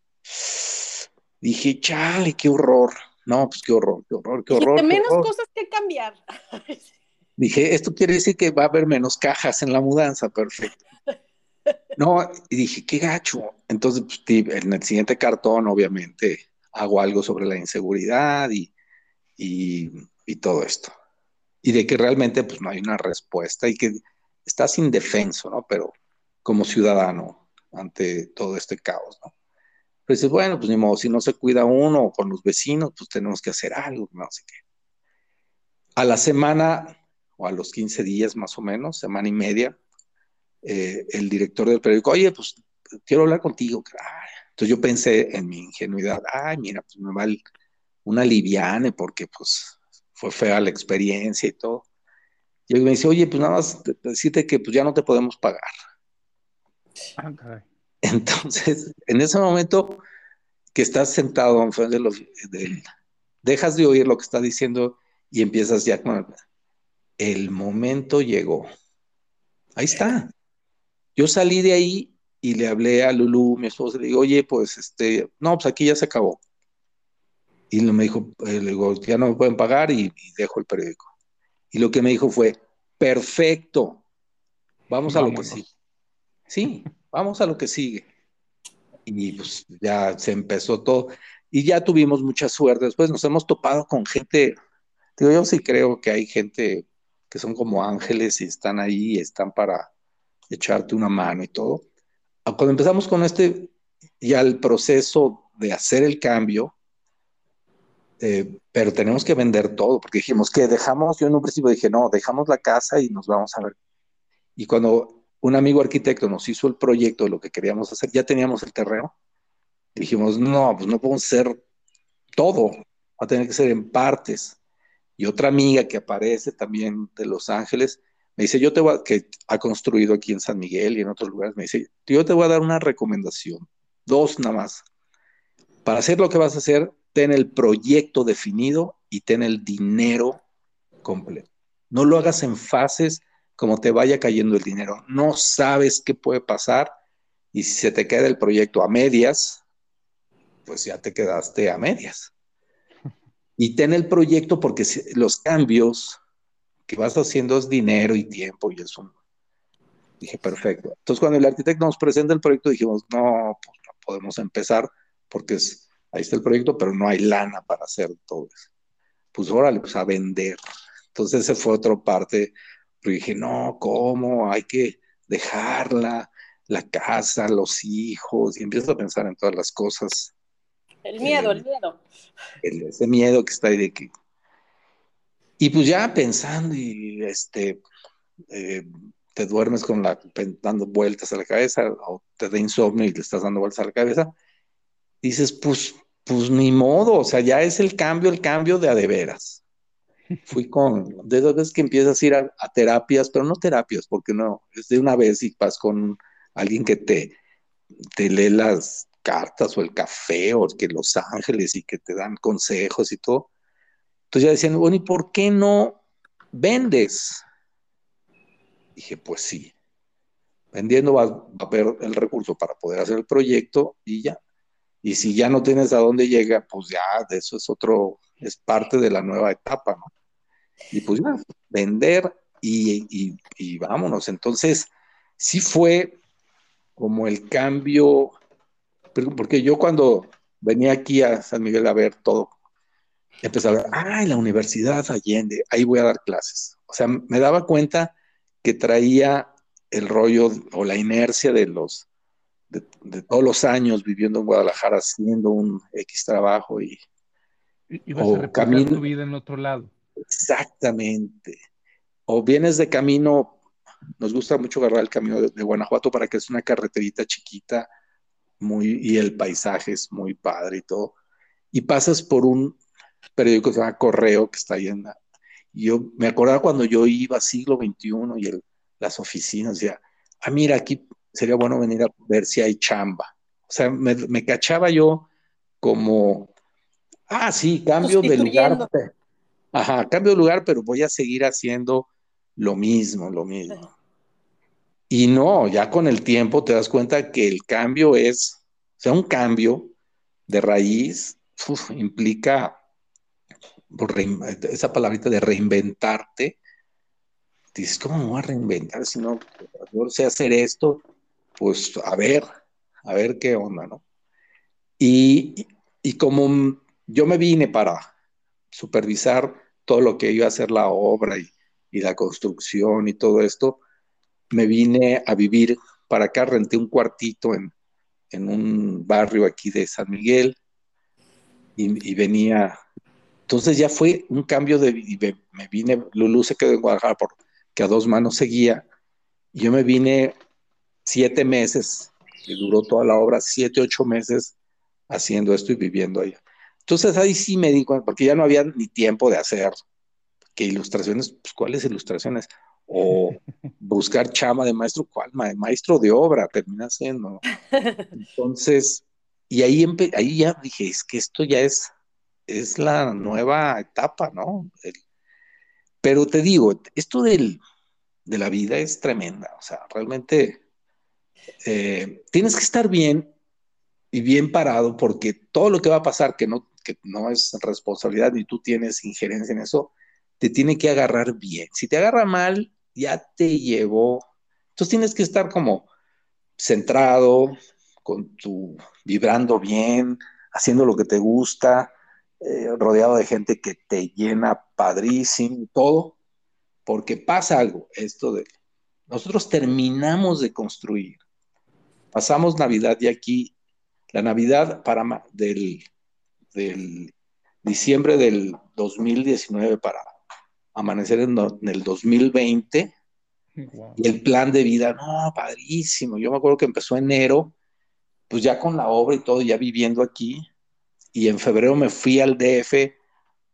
[SPEAKER 4] Dije, chale, qué horror. No, pues qué horror, qué horror, qué horror.
[SPEAKER 1] menos cosas que cambiar.
[SPEAKER 4] Dije, esto quiere decir que va a haber menos cajas en la mudanza, perfecto. No, y dije, qué gacho. Entonces, pues, en el siguiente cartón, obviamente, hago algo sobre la inseguridad y, y todo esto y de que realmente pues no hay una respuesta y que estás indefenso, ¿no? Pero como ciudadano ante todo este caos, ¿no? Pues dices, bueno, pues ni modo, si no se cuida uno con los vecinos, pues tenemos que hacer algo, no sé qué. A la semana o a los 15 días más o menos, semana y media, eh, el director del periódico, oye, pues quiero hablar contigo. Entonces yo pensé en mi ingenuidad, ay, mira, pues me va una liviane porque pues fue fea la experiencia y todo. Y él me dice, oye, pues nada más decirte que pues ya no te podemos pagar. Ah, Entonces, en ese momento que estás sentado enfrente de dejas de oír lo que está diciendo y empiezas ya con el, momento llegó. Ahí está. Yo salí de ahí y le hablé a Lulu, mi esposa, le digo, oye, pues este, no, pues aquí ya se acabó. Y me dijo, eh, le digo, ya no me pueden pagar y, dejo el periódico. Y lo que me dijo fue, perfecto, vamos a lo que sigue. Sí, vamos a lo que sigue. Y pues ya se empezó todo. Y ya tuvimos mucha suerte. Después nos hemos topado con gente, digo, yo sí creo que hay gente que son como ángeles y están ahí y están para echarte una mano y todo. Ah, cuando empezamos con este, ya el proceso de hacer el cambio, eh, pero tenemos que vender todo, porque dijimos que dejamos, yo en un principio dije, no, dejamos la casa y nos vamos a ver. Y cuando un amigo arquitecto nos hizo el proyecto de lo que queríamos hacer, ya teníamos el terreno, dijimos, no, pues no podemos hacer todo, va a tener que ser en partes. Y otra amiga que aparece también de Los Ángeles, me dice, yo te voy a, que ha construido aquí en San Miguel y en otros lugares, me dice, yo te voy a dar una recomendación, dos nada más. Para hacer lo que vas a hacer, ten el proyecto definido y ten el dinero completo. No lo hagas en fases como te vaya cayendo el dinero. No sabes qué puede pasar y si se te queda el proyecto a medias, pues ya te quedaste a medias. Y ten el proyecto porque los cambios que vas haciendo es dinero y tiempo y eso. Dije, perfecto. Entonces, cuando el arquitecto nos presenta el proyecto, dijimos, no, pues no podemos empezar porque es, ahí está el proyecto, pero no hay lana para hacer todo eso. Pues órale, pues a vender. Entonces, esa fue otra parte. Pero dije, no, ¿cómo? Hay que dejarla, la casa, los hijos, y empiezo a pensar en todas las cosas.
[SPEAKER 1] El miedo, el miedo.
[SPEAKER 4] ese miedo que está ahí de que y pues ya pensando y este, eh, te duermes con la, dando vueltas a la cabeza o te da insomnio y te estás dando vueltas a la cabeza, dices, pues, pues ni modo, o sea, ya es el cambio, el cambio de a de veras. Fui con, de esas veces que empiezas a ir a, terapias, pero no terapias, porque no, es de una vez y vas con alguien que te, te lee las cartas o el café o que Los Ángeles y que te dan consejos y todo entonces ya decían, bueno, ¿y por qué no vendes? Dije, pues sí. Vendiendo va, a haber el recurso para poder hacer el proyecto y ya. Y si ya no tienes a dónde llega, pues ya, de eso es otro, es parte de la nueva etapa, ¿no? Y pues ya, vender y, y vámonos. Entonces, sí fue como el cambio, porque yo cuando venía aquí a San Miguel a ver todo empecé a ver, ah, en la Universidad Allende, ahí voy a dar clases. O sea, me daba cuenta que traía el rollo o la inercia de los, de, todos los años viviendo en Guadalajara, haciendo un X trabajo y...
[SPEAKER 3] Ibas a camino, tu vida en otro lado.
[SPEAKER 4] Exactamente. O vienes de camino, nos gusta mucho agarrar el camino de, de Guanajuato para que es una carreterita chiquita, muy, y el paisaje es muy padre y todo. Y pasas por un periódico que se llama Correo, que está ahí en la... Yo me acordaba cuando yo iba siglo XXI y el, las oficinas, decía, ah, mira, aquí sería bueno venir a ver si hay chamba. O sea, me, cachaba yo como, ah, sí, cambio de lugar. Ajá, cambio de lugar, pero voy a seguir haciendo lo mismo, lo mismo. Y no, ya con el tiempo te das cuenta que el cambio es, o sea, un cambio de raíz implica por esa palabrita de reinventarte, dices, ¿cómo me voy a reinventar si no yo sé hacer esto? Pues a ver, a ver qué onda, ¿no? Y, y como yo me vine para supervisar todo lo que iba a ser la obra y, y la construcción y todo esto, me vine a vivir para acá, renté un cuartito en, en un barrio aquí de San Miguel y venía entonces ya fue un cambio de, me, vine, Lulu se quedó en Guadalajara porque a dos manos seguía, yo me vine siete meses, y duró toda la obra, siete, ocho meses haciendo esto y viviendo ahí. Entonces ahí sí me di cuenta, porque ya no había ni tiempo de hacer que ilustraciones, pues cuáles ilustraciones, o buscar chama de maestro, ¿cuál? Maestro de obra termina siendo. Entonces, y ahí, ahí ya dije, es que esto ya es es la nueva etapa, ¿no? pero te digo, esto del, de la vida es tremenda, o sea, realmente eh, tienes que estar bien y bien parado porque todo lo que va a pasar que no, que no es responsabilidad ni tú tienes injerencia en eso, te tiene que agarrar bien. Si te agarra mal, ya te llevó. Entonces tienes que estar como centrado, con tu vibrando bien, haciendo lo que te gusta, eh, rodeado de gente que te llena padrísimo, todo, porque pasa algo, esto de, nosotros terminamos de construir, pasamos Navidad y aquí, la Navidad para del, del diciembre del 2019 para amanecer en, el 2020, y el plan de vida, no, padrísimo, yo me acuerdo que empezó enero, pues ya con la obra y todo, ya viviendo aquí, y en febrero me fui al DF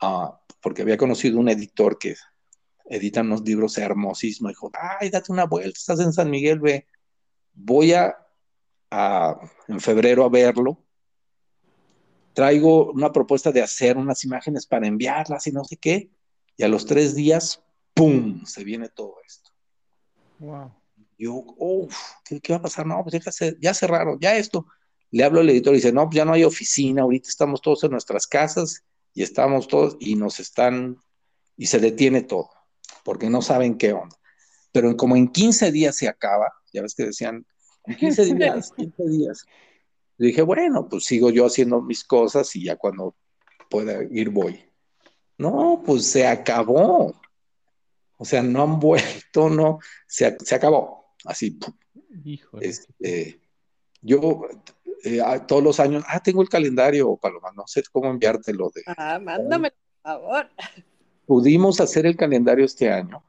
[SPEAKER 4] ah, porque había conocido un editor que edita unos libros hermosísimos. Dijo, ay, date una vuelta, estás en San Miguel, ve. Voy a, en febrero a verlo. Traigo una propuesta de hacer unas imágenes para enviarlas y no sé qué. Y a los tres días, ¡pum! Se viene todo esto. Wow. Yo, uff, ¿qué, va a pasar? No, pues ya, ya cerraron, ya esto le hablo al editor y dice, no, pues ya no hay oficina, ahorita estamos todos en nuestras casas y estamos todos y nos están, y se detiene todo, porque no saben qué onda. Pero como en 15 días se acaba, ya ves que decían, en 15 días, 15 días. Le dije, bueno, pues sigo yo haciendo mis cosas y ya cuando pueda ir voy. No, pues se acabó. O sea, no han vuelto, no, se, se acabó. Así. Híjole. Este, yo eh, ah, todos los años, ah, tengo el calendario, Paloma, no sé cómo enviártelo. De,
[SPEAKER 1] ah, mándame, por favor.
[SPEAKER 4] Pudimos hacer el calendario este año.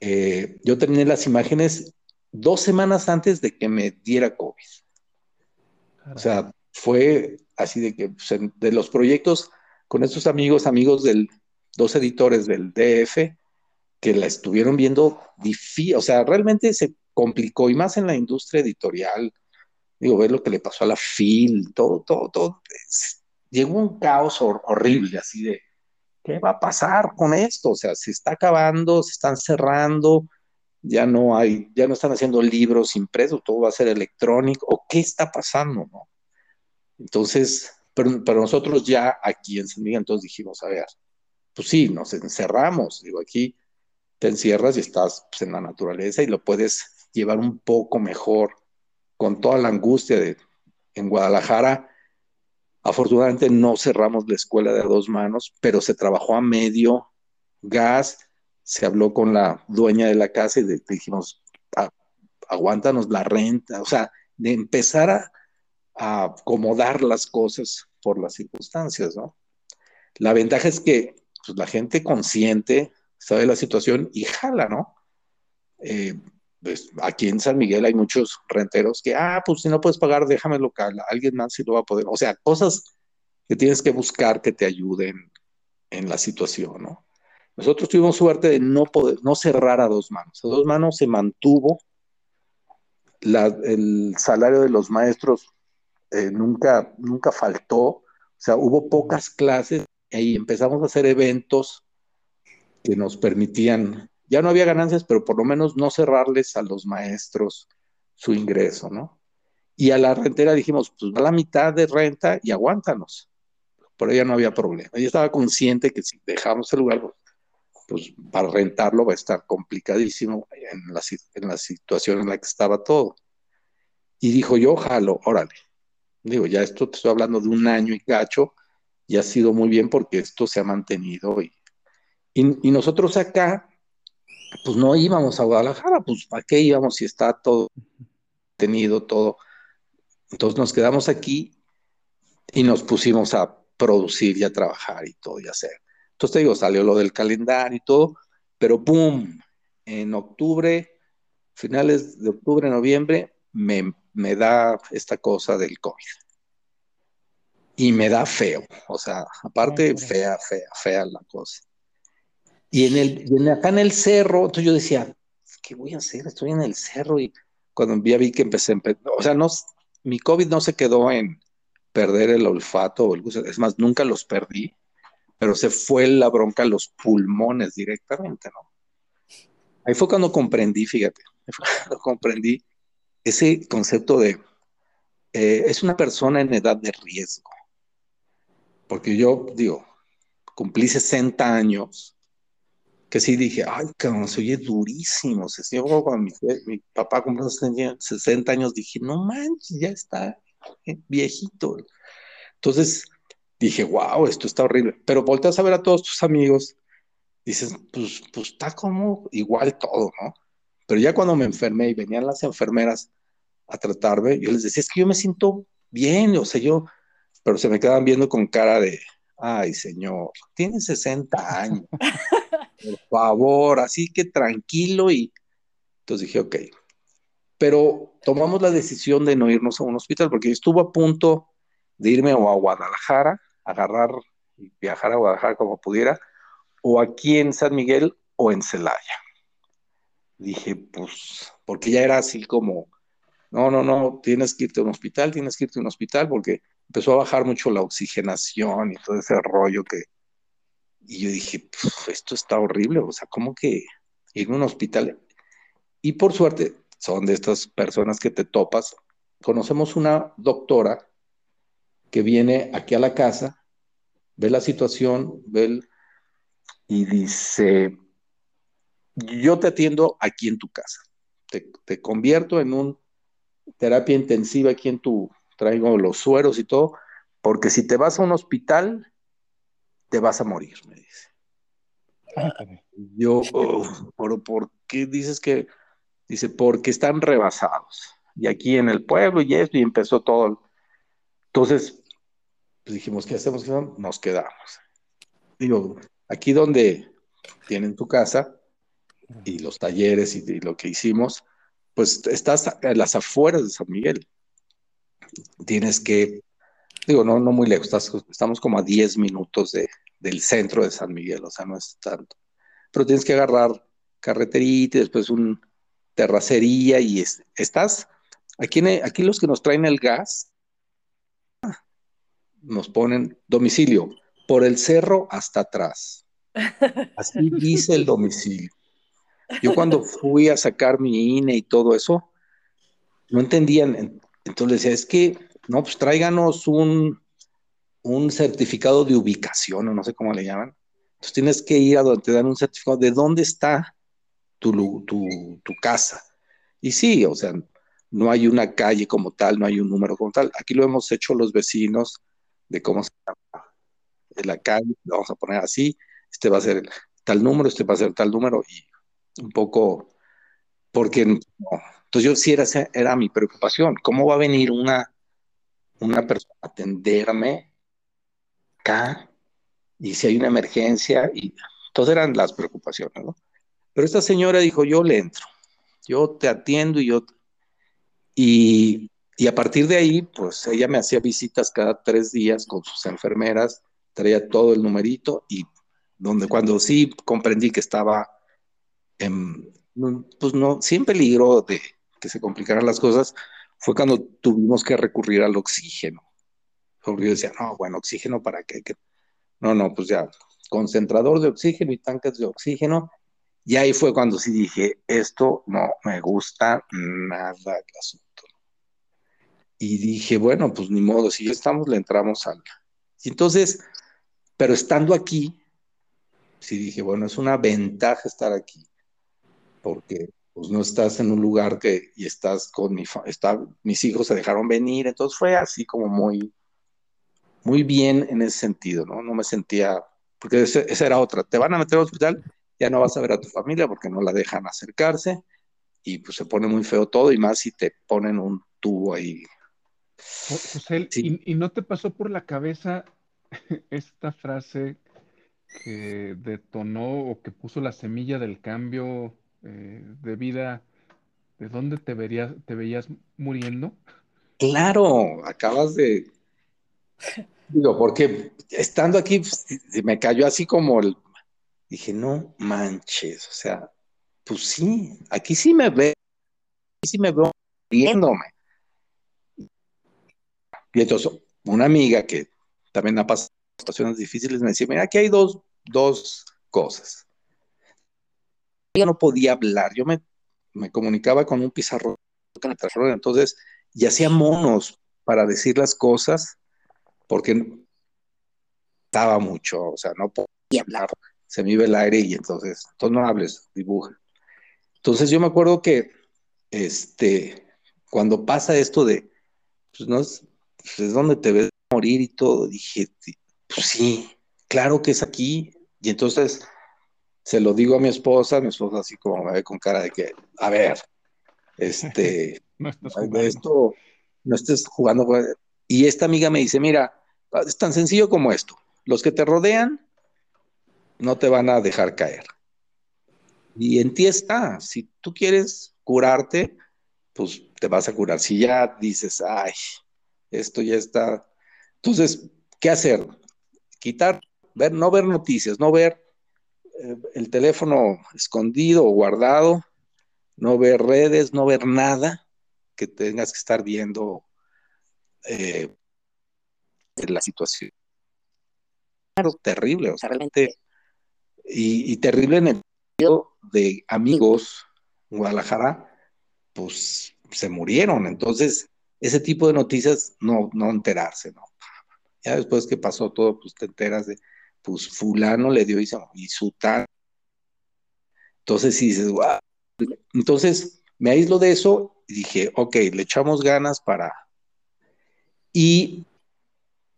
[SPEAKER 4] Eh, yo terminé las imágenes dos semanas antes de que me diera COVID. O sea, fue así de que pues, de los proyectos con estos amigos, amigos del, dos editores del DF, que la estuvieron viendo difícil, o sea, realmente se complicó y más en la industria editorial, digo, ver lo que le pasó a la FIL, todo, todo, todo. llegó un caos horrible, así de, ¿qué va a pasar con esto? O sea, se está acabando, se están cerrando, ya no hay, ya no están haciendo libros impresos, todo va a ser electrónico, o qué está pasando, ¿no? Entonces, pero, nosotros ya aquí en San Miguel, entonces dijimos, a ver, pues sí, nos encerramos, digo, aquí te encierras y estás pues, en la naturaleza y lo puedes llevar un poco mejor con toda la angustia de en Guadalajara. Afortunadamente no cerramos la escuela de dos manos, pero se trabajó a medio gas, se habló con la dueña de la casa y le dijimos, aguántanos la renta, o sea, de empezar a, acomodar las cosas por las circunstancias, ¿no? La ventaja es que pues, la gente consciente sabe la situación y jala, ¿no? Eh, pues, aquí en San Miguel hay muchos renteros que, ah, pues si no puedes pagar, déjame local, alguien más sí lo va a poder. O sea, cosas que tienes que buscar que te ayuden en la situación, ¿no? Nosotros tuvimos suerte de no poder, no cerrar a dos manos. A dos manos se mantuvo. el salario de los maestros eh, nunca, nunca faltó. O sea, hubo pocas clases y empezamos a hacer eventos que nos permitían ya no había ganancias, pero por lo menos no cerrarles a los maestros su ingreso, ¿no? Y a la rentera dijimos, pues da la mitad de renta y aguántanos. Por ella no había problema. Ella estaba consciente que si dejamos el lugar, pues para rentarlo va a estar complicadísimo en la, en la situación en la que estaba todo. Y dijo yo, jalo, órale. Digo, ya esto te estoy hablando de un año y cacho, y ha sido muy bien porque esto se ha mantenido. Y, y, y nosotros acá, pues no íbamos a Guadalajara, pues ¿para qué íbamos si está todo tenido, todo? Entonces nos quedamos aquí y nos pusimos a producir y a trabajar y todo y hacer. Entonces te digo, salió lo del calendario y todo, pero ¡pum! En octubre, finales de octubre, noviembre, me, me da esta cosa del COVID. Y me da feo, o sea, aparte fea, fea, fea la cosa. Y en el, acá en el cerro, entonces yo decía, ¿qué voy a hacer? Estoy en el cerro y cuando ya vi que empecé, o sea, no, mi COVID no se quedó en perder el olfato o el gusto, es más, nunca los perdí, pero se fue la bronca a los pulmones directamente, ¿no? Ahí fue cuando comprendí, fíjate, cuando comprendí ese concepto de, eh, es una persona en edad de riesgo. porque yo digo, cumplí 60 años, que sí dije, ay, cabrón, se oye durísimo. Se yo cuando mi, mi, papá cumplió 60 años, dije, no manches, ya está eh, viejito. Entonces dije, wow, esto está horrible. Pero volteas a ver a todos tus amigos, dices, pues, pues está como igual todo, ¿no? Pero ya cuando me enfermé y venían las enfermeras a tratarme, yo les decía, es que yo me siento bien, o sea, yo, pero se me quedaban viendo con cara de, ay, señor, tiene 60 años, por favor, así que tranquilo y entonces dije, ok, pero tomamos la decisión de no irnos a un hospital porque estuvo a punto de irme o a Guadalajara, agarrar y viajar a Guadalajara como pudiera, o aquí en San Miguel o en Celaya. Dije, pues, porque ya era así como, no, no, no, tienes que irte a un hospital, tienes que irte a un hospital, porque empezó a bajar mucho la oxigenación y todo ese rollo que... Y yo dije, esto está horrible, o sea, ¿cómo que ir a un hospital? Y por suerte, son de estas personas que te topas. Conocemos una doctora que viene aquí a la casa, ve la situación, ve y dice, yo te atiendo aquí en tu casa, te, convierto en un terapia intensiva aquí en tu, traigo los sueros y todo, porque si te vas a un hospital, te vas a morir, me dice. Yo, pero ¿por qué dices que Dice, porque están rebasados. Y aquí en el pueblo y esto, y empezó todo. Entonces, pues dijimos, ¿qué hacemos? Nos quedamos. Digo, aquí donde tienen tu casa y los talleres y, lo que hicimos, pues estás en las afueras de San Miguel. Tienes que, digo, no, no muy lejos, estamos como a 10 minutos de, del centro de San Miguel, o sea, no es tanto. Pero tienes que agarrar carreterita y después un, terracería y estás, aquí, aquí los que nos traen el gas nos ponen domicilio por el cerro hasta atrás. Así dice el domicilio. Yo cuando fui a sacar mi INE y todo eso, no entendían. Entonces decía, es que, no, pues tráiganos un, un certificado de ubicación, o no sé cómo le llaman. Entonces tienes que ir a donde te dan un certificado de dónde está tu, tu, casa. Y sí, o sea, no hay una calle como tal, no hay un número como tal. Aquí lo hemos hecho los vecinos de cómo se llama de la calle, lo vamos a poner así, este va a ser tal número, este va a ser tal número, y un poco, porque entonces yo sí era, era mi preocupación, ¿cómo va a venir una, una persona a atenderme Y si hay una emergencia, y todas eran las preocupaciones, ¿no? Pero esta señora dijo, yo le entro, yo te atiendo y yo... Y, y a partir de ahí, pues ella me hacía visitas cada tres días con sus enfermeras, traía todo el numerito y donde cuando sí comprendí que estaba, en, pues no, sin peligro de que se complicaran las cosas, fue cuando tuvimos que recurrir al oxígeno. Porque yo decía, no, bueno, oxígeno para qué. No, no, pues ya, concentrador de oxígeno y tanques de oxígeno y ahí fue cuando sí dije, esto no me gusta nada el asunto. Y dije, bueno, pues ni modo, si ya estamos, le entramos al... Y entonces, pero estando aquí, sí dije, bueno, es una ventaja estar aquí, porque pues no estás en un lugar que, y estás con mi, está, mis hijos se dejaron venir, entonces fue así como muy, muy bien en ese sentido, ¿no? No me sentía, porque esa era otra, te van a meter al hospital ya no vas a ver a tu familia porque no la dejan acercarse y pues se pone muy feo todo y más si te ponen un tubo ahí.
[SPEAKER 3] José, ¿y, no te pasó por la cabeza esta frase que detonó o que puso la semilla del cambio eh, de vida? ¿De dónde te, verías, te veías muriendo?
[SPEAKER 4] Claro, acabas de... Digo, porque estando aquí pues, me cayó así como el Dije, no manches, o sea, pues sí, aquí sí me veo, aquí sí me veo viéndome. Y entonces, una amiga que también ha pasado situaciones difíciles me decía, mira, aquí hay dos, dos cosas. Yo no podía hablar, yo me, me comunicaba con un pizarrón, entonces, y hacía monos para decir las cosas, porque estaba mucho, o sea, no podía hablar, se me iba el aire y entonces, entonces no hables, dibuja. Entonces yo me acuerdo que, este, cuando pasa esto de, pues no es, pues, es donde te ves morir y todo, dije, pues sí, claro que es aquí. Y entonces se lo digo a mi esposa, mi esposa así como me ve con cara de que, a ver, este, no esto, no estés jugando. Y esta amiga me dice, mira, es tan sencillo como esto. Los que te rodean no te van a dejar caer. Y en ti está, si tú quieres curarte, pues te vas a curar. Si ya dices, ay, esto ya está. Entonces, ¿qué hacer? Quitar, ver, no ver noticias, no ver eh, el teléfono escondido o guardado, no ver redes, no ver nada que tengas que estar viendo eh, la situación. Terrible, o sea, realmente, y, y terrible en el sentido de amigos en Guadalajara, pues se murieron. Entonces, ese tipo de noticias, no, no enterarse, ¿no? Ya después que pasó todo, pues te enteras de, pues fulano le dio y, y su tal. Entonces, si dices, wow. Entonces, me aíslo de eso y dije, ok, le echamos ganas para... Y,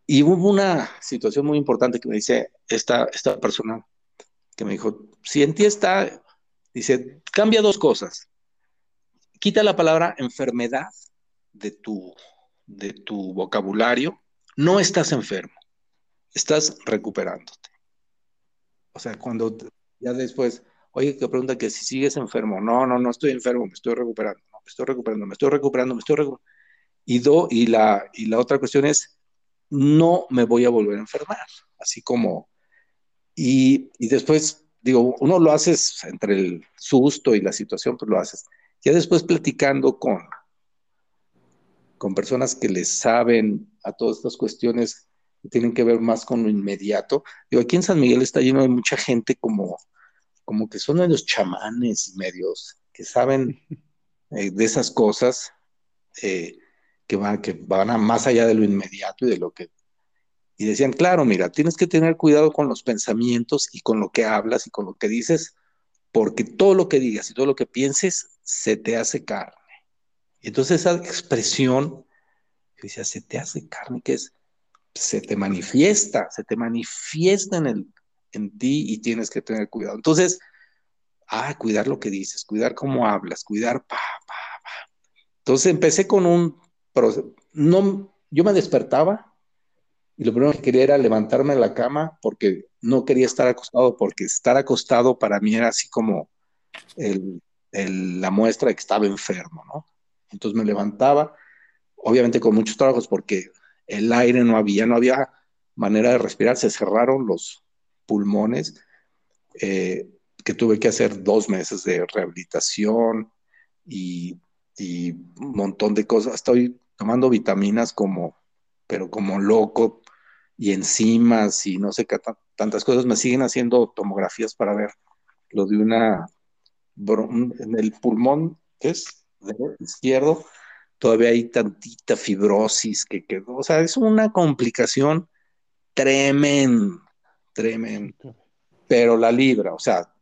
[SPEAKER 4] y hubo una situación muy importante que me dice esta, esta persona, que me dijo, si en ti está, dice, cambia dos cosas quita la palabra enfermedad de tu, de tu vocabulario, no estás enfermo, estás recuperándote. O sea, cuando ya después, oye, que pregunta que si sigues enfermo, no, no, no estoy enfermo, me estoy recuperando, me estoy recuperando, me estoy recuperando, me estoy recuperando. Y, do, y, la, y la otra cuestión es, no me voy a volver a enfermar, así como, y, y después, digo, uno lo haces entre el susto y la situación, pues lo haces. Ya después platicando con, con personas que les saben a todas estas cuestiones que tienen que ver más con lo inmediato. Digo, aquí en San Miguel está lleno de mucha gente como, como que son de los chamanes y medios que saben eh, de esas cosas eh, que, van, que van a más allá de lo inmediato y de lo que... Y decían, claro, mira, tienes que tener cuidado con los pensamientos y con lo que hablas y con lo que dices, porque todo lo que digas y todo lo que pienses se te hace carne. Entonces esa expresión, decía, se te hace carne, que es, se te manifiesta, se te manifiesta en, el, en ti y tienes que tener cuidado. Entonces, ah, cuidar lo que dices, cuidar cómo hablas, cuidar, pa, pa, pa. Entonces empecé con un, no, yo me despertaba y lo primero que quería era levantarme de la cama porque no quería estar acostado, porque estar acostado para mí era así como la muestra de que estaba enfermo, ¿no? Entonces me levantaba, obviamente con muchos trabajos, porque el aire no había, no había manera de respirar, se cerraron los pulmones, eh, que tuve que hacer dos meses de rehabilitación y, y un montón de cosas. Estoy tomando vitaminas como, pero como loco, y enzimas y no sé qué tantas cosas. Me siguen haciendo tomografías para ver lo de una, en el pulmón, que es izquierdo, todavía hay tantita fibrosis que quedó. O sea, es una complicación tremenda, tremenda. Pero la libra, o sea,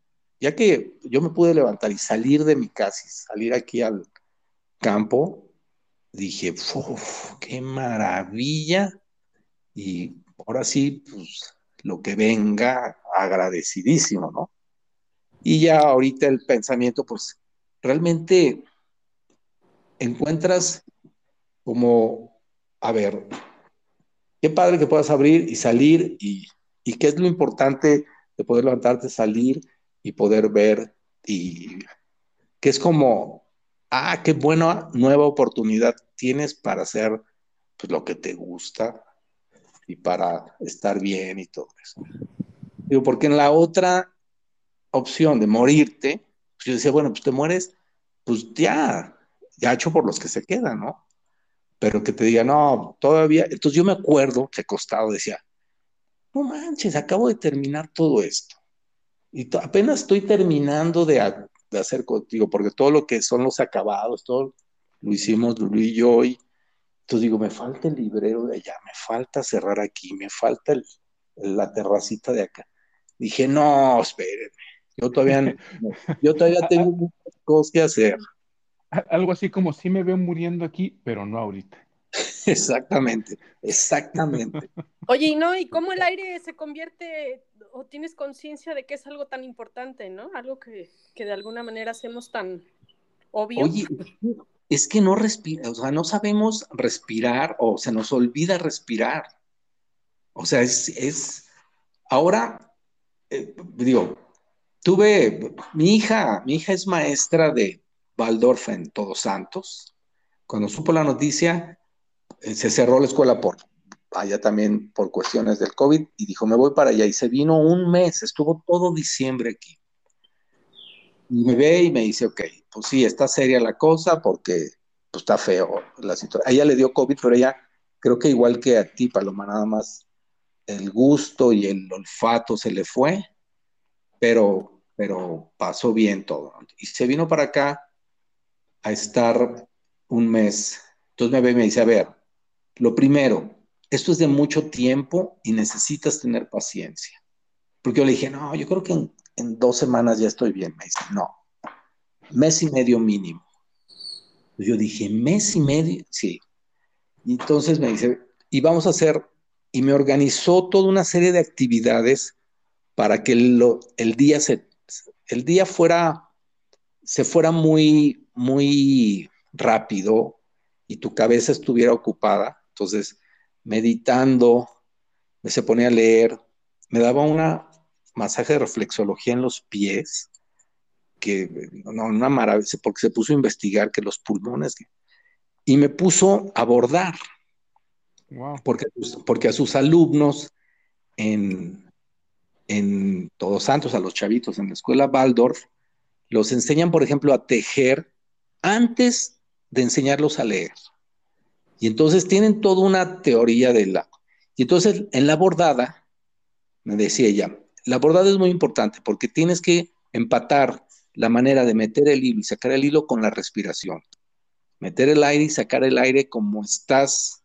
[SPEAKER 4] ya que yo me pude levantar y salir de mi casa salir aquí al campo, dije, qué maravilla. Y ahora sí, pues lo que venga, agradecidísimo, ¿no? Y ya ahorita el pensamiento, pues realmente encuentras como, a ver, qué padre que puedas abrir y salir y, y qué es lo importante de poder levantarte, salir y poder ver y que es como, ah, qué buena nueva oportunidad tienes para hacer pues, lo que te gusta, y para estar bien y todo eso. Digo, porque en la otra opción de morirte, pues yo decía, bueno, pues te mueres, pues ya, ya hecho por los que se quedan, ¿no? Pero que te diga, no, todavía, entonces yo me acuerdo que acostado decía, no manches, acabo de terminar todo esto. Y apenas estoy terminando de, de, hacer contigo, porque todo lo que son los acabados, todo lo hicimos Luis y yo, y entonces digo, me falta el librero de allá, me falta cerrar aquí, me falta el, la terracita de acá. Dije, no, espérenme, yo todavía, yo todavía tengo muchas cosas que hacer.
[SPEAKER 3] Algo así como si me veo muriendo aquí, pero no ahorita.
[SPEAKER 4] Exactamente, exactamente.
[SPEAKER 1] Oye, ¿y no? ¿Y cómo el aire se convierte o tienes conciencia de que es algo tan importante, ¿no? Algo que, que de alguna manera hacemos tan obvio.
[SPEAKER 4] Oye, es que no respira, o sea, no sabemos respirar o se nos olvida respirar. O sea, es, es ahora, eh, digo, tuve, mi hija, mi hija es maestra de Waldorf en Todos Santos. Cuando supo la noticia, se cerró la escuela por allá también por cuestiones del COVID y dijo, me voy para allá. Y se vino un mes, estuvo todo diciembre aquí. Me ve y me dice, ok, pues sí, está seria la cosa porque pues, está feo la situación. A ella le dio COVID, pero ella creo que igual que a ti, Paloma, nada más el gusto y el olfato se le fue, pero, pero pasó bien todo. Y se vino para acá a estar un mes. Entonces me ve y me dice, a ver, lo primero, esto es de mucho tiempo y necesitas tener paciencia. Porque yo le dije, no, yo creo que en, dos semanas ya estoy bien. Me dice, no, mes y medio mínimo. Yo dije, mes y medio, sí. Y entonces me dice, y vamos a hacer y me organizó toda una serie de actividades para que el día se, el día fuera, se fuera muy, muy rápido y tu cabeza estuviera ocupada. Entonces, meditando, me se ponía a leer, me daba una masaje de reflexología en los pies, que no, una maravilla, porque se puso a investigar que los pulmones, y me puso a bordar. Porque, porque a sus alumnos en, en Todos Santos, a los chavitos en la escuela Waldorf, los enseñan, por ejemplo, a tejer antes de enseñarlos a leer. Y entonces tienen toda una teoría de la... Y entonces en la bordada, me decía ella, la bordada es muy importante porque tienes que empatar la manera de meter el hilo y sacar el hilo con la respiración. Meter el aire y sacar el aire como estás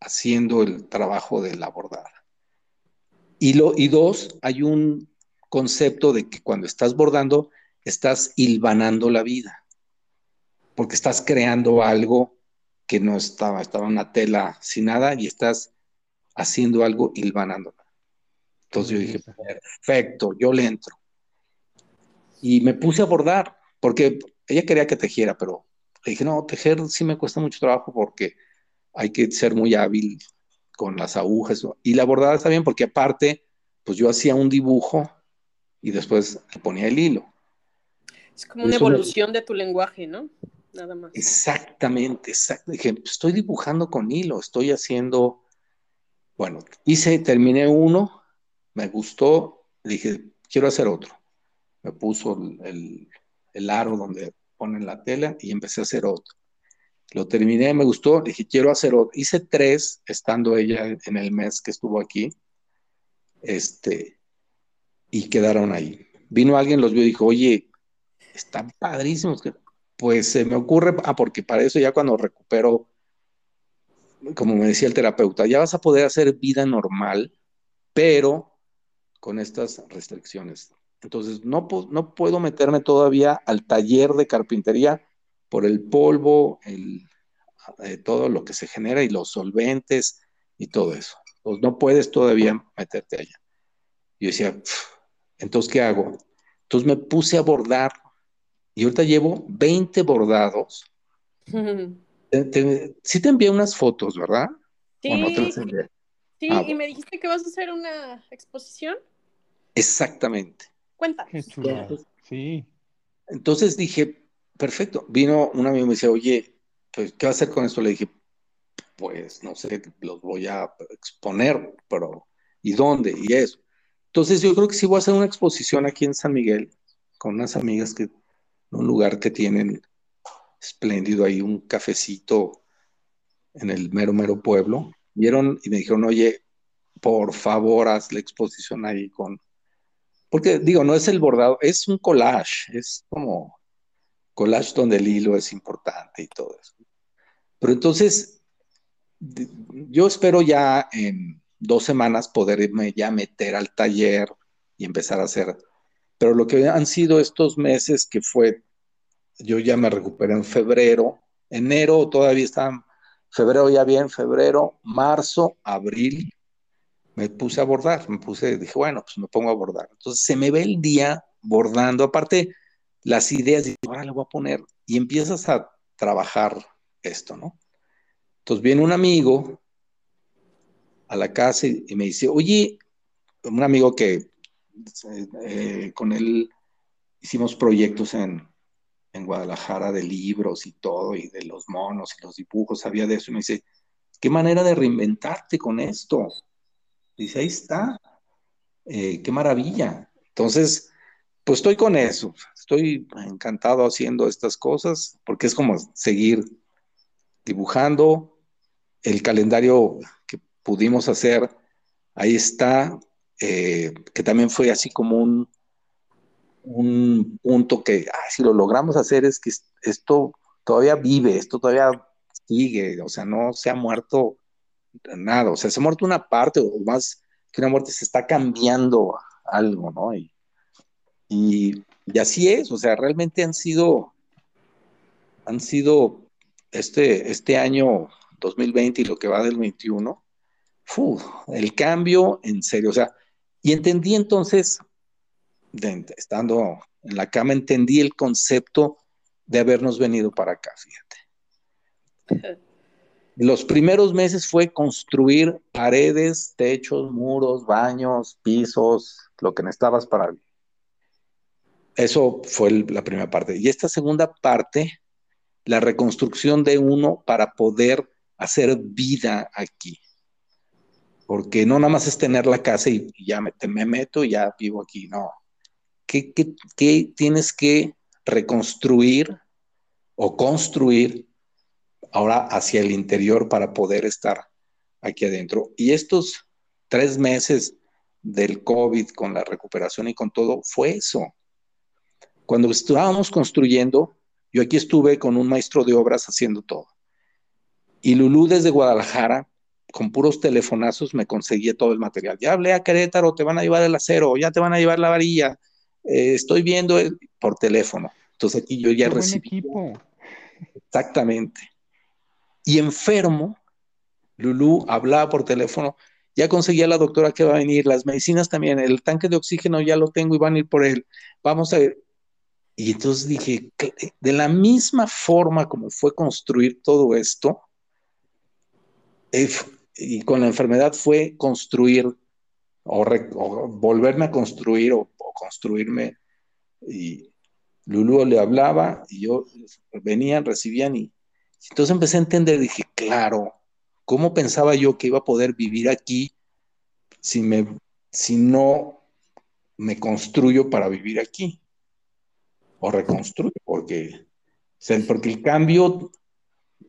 [SPEAKER 4] haciendo el trabajo de la bordada. Y, lo, y dos, hay un concepto de que cuando estás bordando, estás hilvanando la vida, porque estás creando algo que no estaba, estaba una tela sin nada y estás haciendo algo hilvanándola. Entonces yo dije, perfecto, yo le entro. Y me puse a bordar, porque ella quería que tejiera, pero le dije, no, tejer sí me cuesta mucho trabajo porque hay que ser muy hábil con las agujas. Y la bordada está bien porque aparte, pues yo hacía un dibujo y después le ponía el hilo.
[SPEAKER 1] Es como una evolución de tu lenguaje, ¿no? Nada más.
[SPEAKER 4] Exactamente, pues, estoy dibujando con hilo, estoy haciendo, bueno, hice, terminé uno, me gustó, dije, quiero hacer otro. Me puso el, el aro donde ponen la tela y empecé a hacer otro. Lo terminé, me gustó, dije, quiero hacer otro. Hice tres, estando ella en el mes que estuvo aquí, este, y quedaron ahí. Vino alguien, los vio y dijo, oye, están padrísimos. Pues se me ocurre, ah, porque para eso ya cuando recupero, como me decía el terapeuta, ya vas a poder hacer vida normal, pero con estas restricciones. Entonces, no, no puedo meterme todavía al taller de carpintería por el polvo, el, eh, todo lo que se genera y los solventes y todo eso. No puedes todavía meterte allá. Yo decía, entonces, ¿qué hago? Entonces me puse a bordar y ahorita llevo 20 bordados. sí te envié unas fotos, ¿verdad?
[SPEAKER 1] Sí. sí, ah, y me dijiste que vas a hacer una exposición.
[SPEAKER 4] Exactamente.
[SPEAKER 1] Cuenta.
[SPEAKER 3] Sí.
[SPEAKER 4] Entonces dije, perfecto. Vino un amigo y me dice, oye, pues, ¿qué va a hacer con esto? Le dije, pues, no sé, los voy a exponer, pero ¿y dónde? Y eso. Entonces yo creo que sí voy a hacer una exposición aquí en San Miguel con unas amigas que, un lugar que tienen espléndido ahí, un cafecito en el mero, mero pueblo. Vieron y me dijeron, oye, por favor, haz la exposición ahí con... Porque digo, no es el bordado, es un collage, es como collage donde el hilo es importante y todo eso. Pero entonces, yo espero ya en dos semanas poderme ya meter al taller y empezar a hacer. Pero lo que han sido estos meses que fue, yo ya me recuperé en febrero, enero todavía está, febrero ya bien, febrero, marzo, abril, me puse a bordar, me puse, dije, bueno, pues me pongo a bordar. Entonces se me ve el día bordando, aparte las ideas, y ahora le voy a poner, y empiezas a trabajar esto, ¿no? Entonces viene un amigo a la casa y, me dice, oye, un amigo que eh, con él hicimos proyectos en, en Guadalajara de libros y todo, y de los monos y los dibujos, sabía de eso, y me dice, qué manera de reinventarte con esto. Dice, ahí está, eh, qué maravilla. Entonces, pues estoy con eso, estoy encantado haciendo estas cosas, porque es como seguir dibujando el calendario que pudimos hacer, ahí está, eh, que también fue así como un, un punto que, si lo logramos hacer es que esto todavía vive, esto todavía sigue, o sea, no se ha muerto nada, o sea, se ha muerto una parte o más que una muerte, se está cambiando algo, ¿no? Y, y, así es, o sea, realmente han sido, han sido este, este año 2020 y lo que va del 21, el cambio en serio, o sea, y entendí entonces, estando en la cama, entendí el concepto de habernos venido para acá, fíjate. Los primeros meses fue construir paredes, techos, muros, baños, pisos, lo que necesitabas para vivir. Eso fue la primera parte. Y esta segunda parte, la reconstrucción de uno para poder hacer vida aquí porque no nada más es tener la casa y, ya me, me, meto y ya vivo aquí, no. ¿Qué, tienes que reconstruir o construir ahora hacia el interior para poder estar aquí adentro? Y estos tres meses del COVID con la recuperación y con todo, fue eso. Cuando estábamos construyendo, yo aquí estuve con un maestro de obras haciendo todo. Y Lulú desde Guadalajara con puros telefonazos me conseguía todo el material. Ya hablé a Querétaro, te van a llevar el acero, ya te van a llevar la varilla. Eh, estoy viendo por teléfono. Entonces aquí yo ya recibí. Exactamente. Y enfermo, Lulú hablaba por teléfono, ya conseguía la doctora que va a venir, las medicinas también, el tanque de oxígeno ya lo tengo y van a ir por él. Vamos a ver. Y entonces dije, de la misma forma como fue construir todo esto, y con la enfermedad fue construir o, volverme a construir o, construirme. Y Lulu le hablaba y yo venían, recibían y entonces empecé a entender, dije, claro, ¿cómo pensaba yo que iba a poder vivir aquí si, me, si no me construyo para vivir aquí? O reconstruyo, porque, porque el cambio,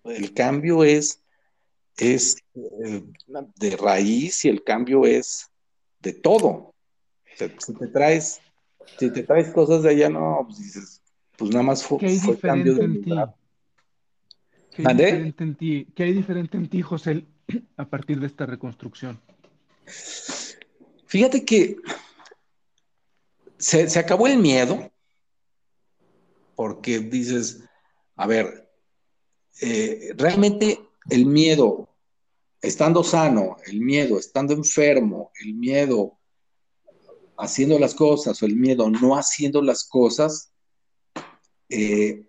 [SPEAKER 4] el cambio es es eh, de raíz y el cambio es de todo. si te traes, si te traes cosas de allá, no, pues dices, pues nada más fue,
[SPEAKER 3] ¿Qué cambio de lugar. ¿Qué hay, diferente en ti? ¿Qué hay diferente en ti, José, a partir de esta reconstrucción?
[SPEAKER 4] Fíjate que se, acabó el miedo, porque dices, a ver, eh, realmente el miedo estando sano, el miedo estando enfermo, el miedo haciendo las cosas o el miedo no haciendo las cosas, eh,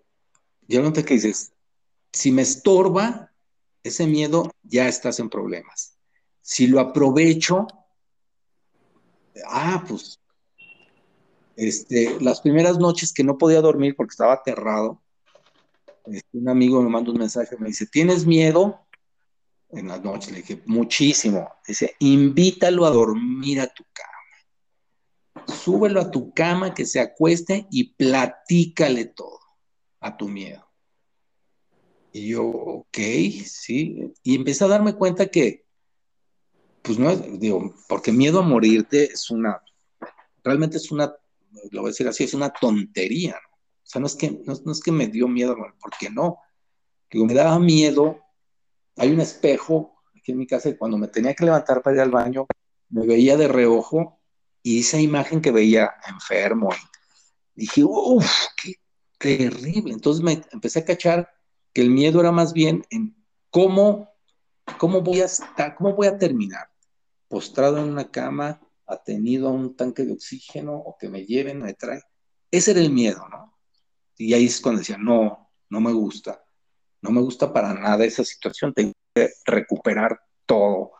[SPEAKER 4] yo no te que dices, si me estorba ese miedo, ya estás en problemas. Si lo aprovecho, ah, pues, este, las primeras noches que no podía dormir porque estaba aterrado, este, un amigo me manda un mensaje, me dice, ¿tienes miedo? En las noches. Le dije, muchísimo. Dice, invítalo a dormir a tu cama. Súbelo a tu cama, que se acueste y platícale todo a tu miedo. Y yo, ok, sí. Y empecé a darme cuenta que, pues no es, digo, porque miedo a morirte es una, realmente es una, lo voy a decir así, es una tontería, ¿no? O sea, no es que, no, es que me dio miedo, porque no. Digo, me daba miedo hay un espejo aquí en mi casa y cuando me tenía que levantar para ir al baño, me veía de reojo y esa imagen que veía enfermo, dije, uff, qué terrible. Entonces me empecé a cachar que el miedo era más bien en cómo, cómo voy a estar, cómo voy a terminar, postrado en una cama, atenido a un tanque de oxígeno o que me lleven, me traen. Ese era el miedo, ¿no? Y ahí es cuando decía, no, no me gusta, no me gusta para nada esa situación, tengo que recuperar todo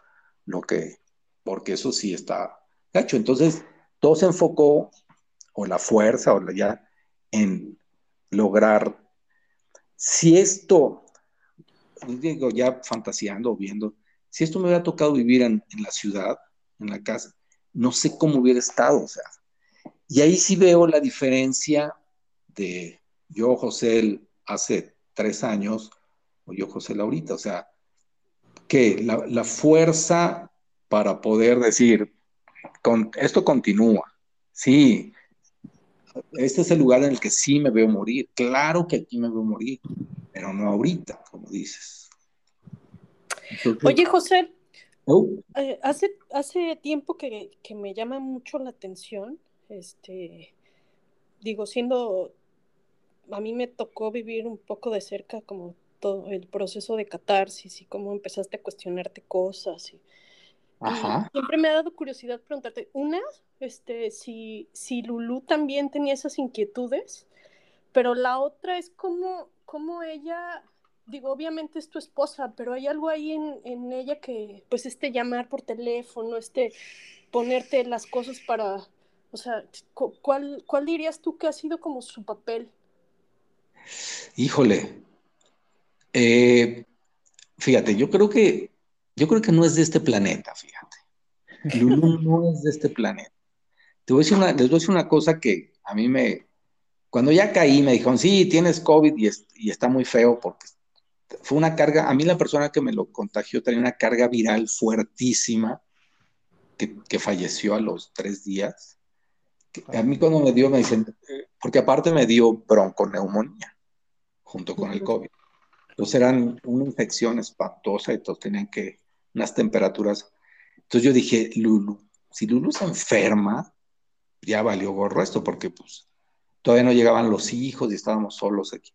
[SPEAKER 4] lo que, porque eso sí está gacho. Entonces, todo se enfocó, o la fuerza, o la ya, en lograr, si esto, digo, ya fantaseando, viendo, si esto me hubiera tocado vivir en, en la ciudad, en la casa, no sé cómo hubiera estado, o sea. Y ahí sí veo la diferencia de yo, José, hace tres años, o yo, José, ahorita, o sea, que la, la fuerza para poder decir, con, esto continúa, sí, este es el lugar en el que sí me veo morir, claro que aquí me veo morir, pero no ahorita, como dices.
[SPEAKER 1] Oye, José, Oh. Eh, hace, hace tiempo que, me llama mucho la atención, este, digo, siendo, a mí me tocó vivir un poco de cerca como todo el proceso de catarsis y cómo empezaste a cuestionarte cosas. Y, siempre me ha dado curiosidad preguntarte, una, este, si, si Lulu también tenía esas inquietudes, pero la otra es cómo, cómo ella digo, obviamente es tu esposa, pero hay algo ahí en, ella que, pues, este llamar por teléfono, este ponerte las cosas para, o sea, ¿cuál, cuál dirías tú que ha sido como su papel?
[SPEAKER 4] Híjole, eh, fíjate, yo creo que, yo creo que no es de este planeta, fíjate. Lulu no es de este planeta. Te voy a decir una, les voy a decir una cosa que a mí me, cuando ya caí, me dijeron, sí, tienes COVID y, y está muy feo porque fue una carga, a mí la persona que me lo contagió tenía una carga viral fuertísima, que, falleció a los tres días. a mí cuando me dio, me dicen, porque aparte me dio bronconeumonía junto con el COVID. Entonces eran una infección espantosa y todos tenían que, unas temperaturas. Entonces yo dije, Lulu, si Lulu se enferma, ya valió gorro esto, porque pues todavía no llegaban los hijos y estábamos solos aquí.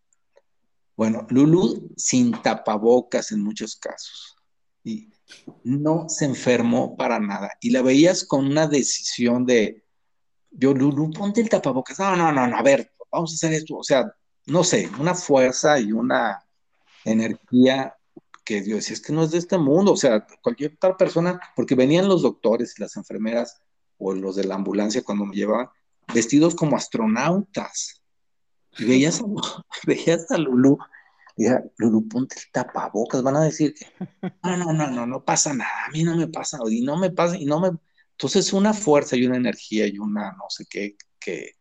[SPEAKER 4] Bueno, Lulu sin tapabocas en muchos casos. Y no se enfermó para nada. Y la veías con una decisión de, yo, Lulu, ponte el tapabocas. No, no, no, no, a ver, vamos a hacer esto. O sea, no sé, una fuerza y una energía que yo decía, es que no es de este mundo. O sea, cualquier tal persona, porque venían los doctores y las enfermeras o los de la ambulancia cuando me llevaban, vestidos como astronautas. Y veías a, veías a Lulu, y Lulu, ponte el tapabocas, van a decir que no, no, no, no, no pasa nada, a mí no me pasa, y no me pasa, y no me. Entonces, una fuerza y una energía y una no sé qué, que,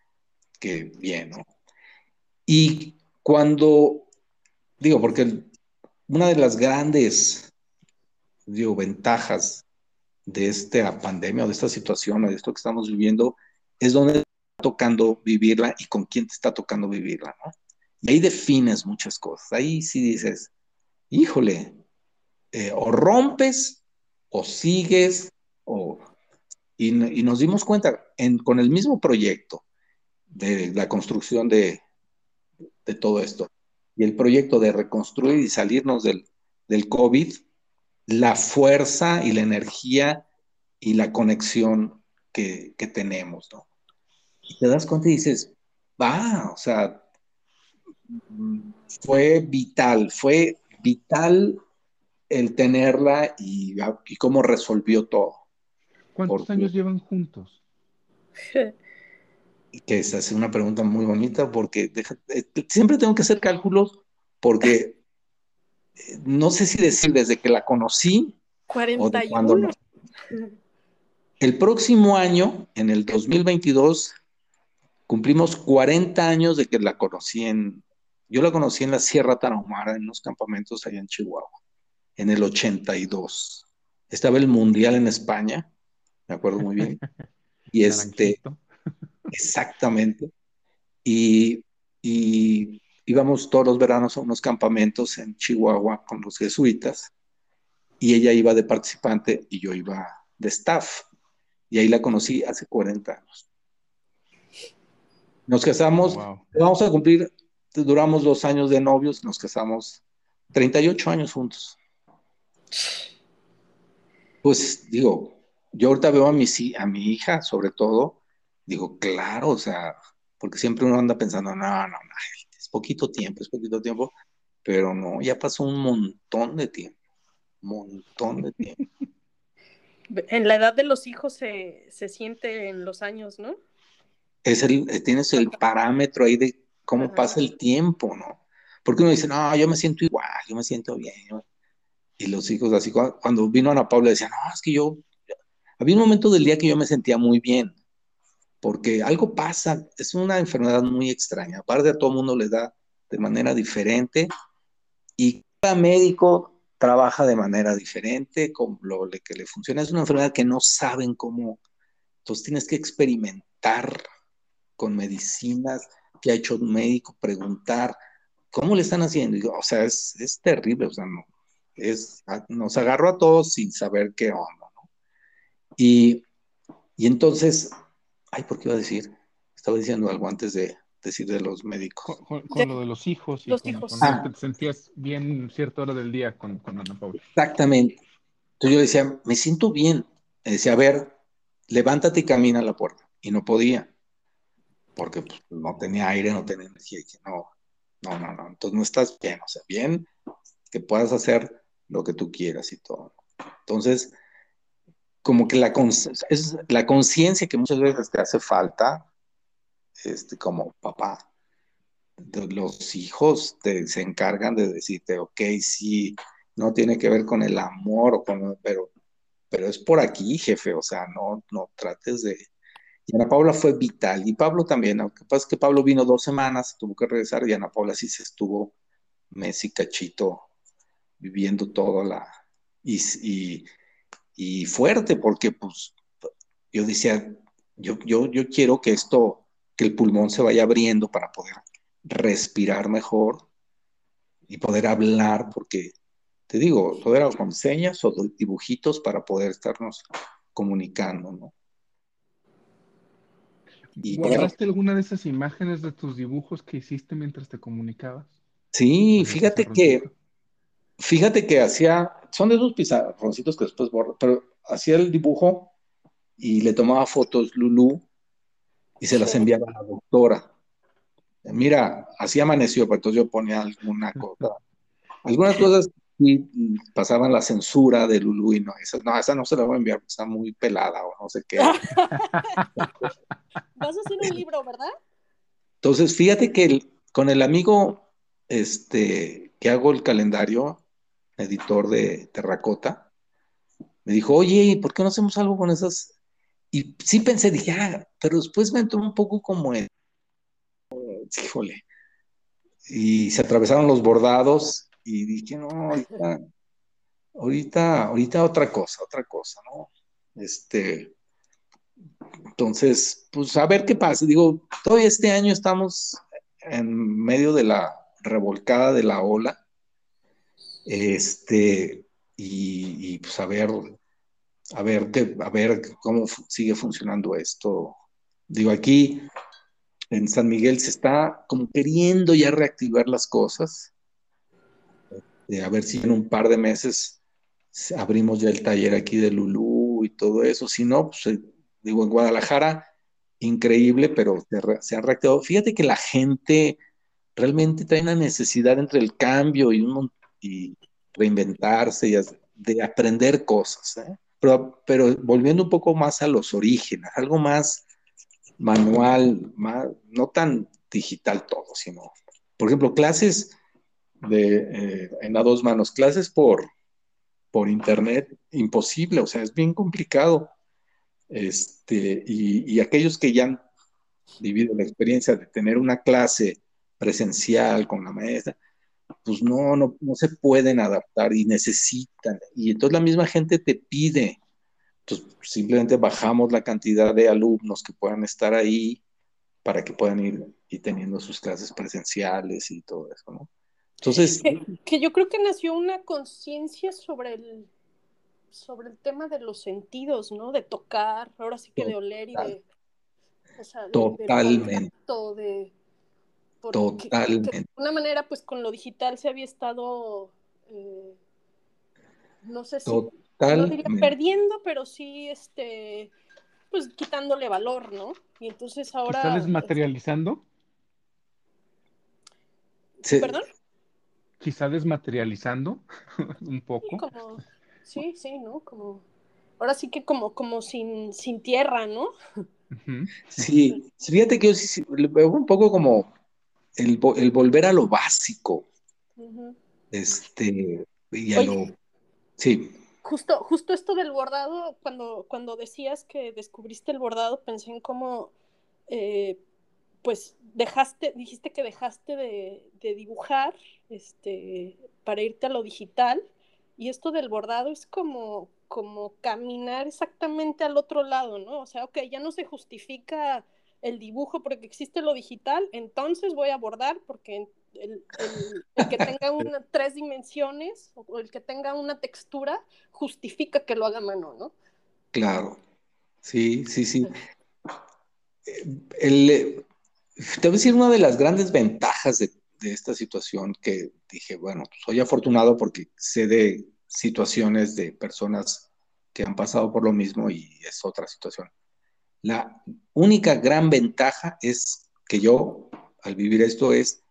[SPEAKER 4] que bien, ¿no? Y cuando, digo, porque una de las grandes, digo, ventajas de esta pandemia o de esta situación o de esto que estamos viviendo es donde tocando vivirla y con quién te está tocando vivirla, ¿no? Y ahí defines muchas cosas. Ahí sí dices, híjole, eh, o rompes o sigues, o... Y, nos dimos cuenta con el mismo proyecto de la construcción de, de, todo esto y el proyecto de reconstruir y salirnos del, del COVID, la fuerza y la energía y la conexión que, que tenemos, ¿no? Y te das cuenta y dices, va, o sea, fue vital, fue vital el tenerla y, y cómo resolvió todo.
[SPEAKER 3] ¿Cuántos años llevan juntos?
[SPEAKER 4] Que esa es una pregunta muy bonita porque eh, siempre tengo que hacer cálculos porque eh, no sé si decir desde que la conocí
[SPEAKER 1] 41.
[SPEAKER 4] El próximo año, en el 2022, Cumplimos 40 años de que la conocí en, yo la conocí en la Sierra Tarahumara, en unos campamentos allá en Chihuahua, en el 82. Estaba el Mundial en España, me acuerdo muy bien. Y este, exactamente. Y, íbamos todos los veranos a unos campamentos en Chihuahua con los jesuitas. y ella iba de participante y yo iba de staff. Y ahí la conocí hace 40 años. Nos casamos, vamos a cumplir, duramos dos años de novios, nos casamos 38 años juntos. Pues digo, yo ahorita veo a mi, a mi hija, sobre todo, digo, claro, o sea, porque siempre uno anda pensando, no, no, no, es poquito tiempo, es poquito tiempo, pero no, ya pasó un montón de tiempo, montón de tiempo.
[SPEAKER 1] En la edad de los hijos se, se siente en los años, ¿no?
[SPEAKER 4] Es el, eh, tienes el parámetro ahí de cómo pasa el tiempo, ¿no? Porque uno dice, no, yo me siento igual, yo me siento bien. Y los hijos, así, cuando vino Ana Paula, decían, no, es que yo, había un momento del día que yo me sentía muy bien, porque algo pasa, es una enfermedad muy extraña, aparte a todo mundo le da de manera diferente y cada médico trabaja de manera diferente, con lo que le funciona. Es una enfermedad que no saben cómo, entonces tienes que experimentar con medicinas que ha hecho un médico, preguntar cómo le están haciendo. o sea, es, terrible, o sea, no, es, nos agarró a todos sin saber qué onda. Y, y entonces, ay, ¿por qué iba a decir? Estaba diciendo algo antes de, decir de los médicos.
[SPEAKER 3] Con, lo de los hijos. Y los hijos. Ah. te sentías bien cierta hora del día con, con, Ana Paula.
[SPEAKER 4] Exactamente. Entonces yo decía, me siento bien. Me decía, a ver, levántate y camina a la puerta. Y no podía. Porque pues, no tenía aire, no tenía energía. Y dije, no, no, no, no. Entonces no estás bien. O sea, bien que puedas hacer lo que tú quieras y todo. Entonces, como que la, es la conciencia que muchas veces te hace falta este, como papá. Los hijos te, se encargan de decirte, ok, sí, no tiene que ver con el amor, con, pero, pero es por aquí, jefe, o sea, no, no trates de... Y Ana Paula fue vital, y Pablo también, aunque pasa que Pablo vino dos semanas, tuvo que regresar, y Ana Paula sí se estuvo mes y cachito viviendo todo la... Y, y, y fuerte, porque pues yo decía, yo, yo, yo quiero que esto que el pulmón se vaya abriendo para poder respirar mejor y poder hablar, porque te digo, todo era con señas o dibujitos para poder estarnos comunicando, ¿no?
[SPEAKER 3] Y ¿Guardaste alguna de esas imágenes de tus dibujos que hiciste mientras te comunicabas?
[SPEAKER 4] Sí, fíjate que, fíjate que hacía, son de esos pizarroncitos que después borro, pero hacía el dibujo y le tomaba fotos Lulu y se las enviaba a la doctora. Mira, así amaneció, pero entonces yo ponía alguna cosa. Algunas cosas y pasaban la censura de Lulu y no, esa no, esa no se la voy a enviar porque está muy pelada o no sé qué. Vas
[SPEAKER 1] a hacer un libro, ¿verdad?
[SPEAKER 4] Entonces, fíjate que con el amigo este, que hago el calendario, editor de Terracota, me dijo, oye, ¿por qué no hacemos algo con esas y sí pensé, dije, ah, pero después me entró un poco como el, híjole, y se atravesaron los bordados y dije, no, ahorita, ahorita, ahorita otra cosa, otra cosa, ¿no? Este, entonces, pues a ver qué pasa. Digo, todo este año estamos en medio de la revolcada de la ola, este, y, y pues a ver a ver, a ver cómo sigue funcionando esto. Digo, aquí en San Miguel se está como queriendo ya reactivar las cosas. Eh, a ver si en un par de meses abrimos ya el taller aquí de Lulú y todo eso. Si no, pues eh, digo, en Guadalajara, increíble, pero se, ha reactivado. Fíjate que la gente realmente trae una necesidad entre el cambio y, un, reinventarse y de aprender cosas. ¿eh? pero, volviendo un poco más a los orígenes, algo más manual, no tan digital todo, sino, por ejemplo, clases eh, en a dos manos, clases por, por internet, imposible, o sea, es bien complicado. Este, y, aquellos que ya han vivido la experiencia de tener una clase presencial con la maestra, pues no, no, no se pueden adaptar y necesitan. Y entonces la misma gente te pide, entonces simplemente bajamos la cantidad de alumnos que puedan estar ahí para que puedan ir y teniendo sus clases presenciales y todo eso, ¿no?
[SPEAKER 1] Entonces... Que, yo creo que nació una conciencia sobre el
[SPEAKER 5] sobre el tema de los sentidos, ¿no? De tocar, ahora sí que de oler y de...
[SPEAKER 4] Totalmente.
[SPEAKER 5] De,
[SPEAKER 4] Totalmente.
[SPEAKER 5] de una manera, pues con lo digital se había estado, eh, no sé si, no diría perdiendo, pero sí, este, pues quitándole valor, ¿no? Y entonces ahora...
[SPEAKER 3] ¿Está desmaterializando?
[SPEAKER 5] ¿Perdón?
[SPEAKER 3] Quizá desmaterializando un poco.
[SPEAKER 5] Sí, como, sí, sí, ¿no? Como, ahora sí que como, como sin, sin tierra, ¿no?
[SPEAKER 4] Sí, fíjate que yo veo un poco como el, volver a lo básico. Este, y a lo. Sí.
[SPEAKER 5] Justo, justo esto del bordado, cuando, cuando decías que descubriste el bordado, pensé en cómo, eh, pues, dejaste, dijiste que dejaste de, de, dibujar este, para irte a lo digital, y esto del bordado es como, como caminar exactamente al otro lado, ¿no? O sea, ok, ya no se justifica el dibujo porque existe lo digital, entonces voy a bordar porque el, que tenga una, tres dimensiones o el que tenga una textura justifica que lo haga mano, ¿no?
[SPEAKER 4] Claro, sí, sí, sí. El, te voy a decir una de las grandes ventajas de, de esta situación que dije, bueno, soy afortunado porque sé de situaciones de personas que han pasado por lo mismo y es otra situación. La única gran ventaja es que yo, al vivir esto, es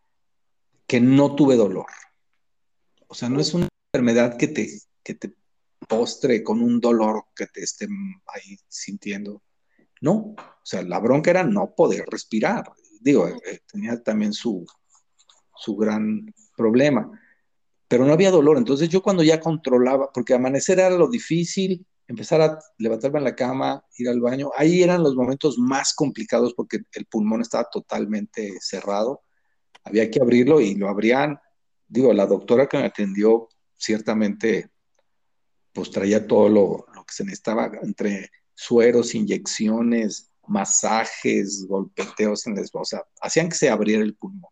[SPEAKER 4] que no tuve dolor. O sea, no es una enfermedad que te, que te postre con un dolor que te esté ahí sintiendo. No, o sea, la bronca era no poder respirar. Digo, eh, tenía también su, su gran problema pero no había dolor. Entonces yo cuando ya controlaba, porque amanecer era lo difícil, empezar a levantarme en la cama, ir al baño, ahí eran los momentos más complicados porque el pulmón estaba totalmente cerrado, había que abrirlo y lo abrían, digo, la doctora que me atendió ciertamente pues traía todo lo, que se necesitaba entre sueros, inyecciones, masajes, golpeteos en les, o sea, hacían que se abriera el pulmón.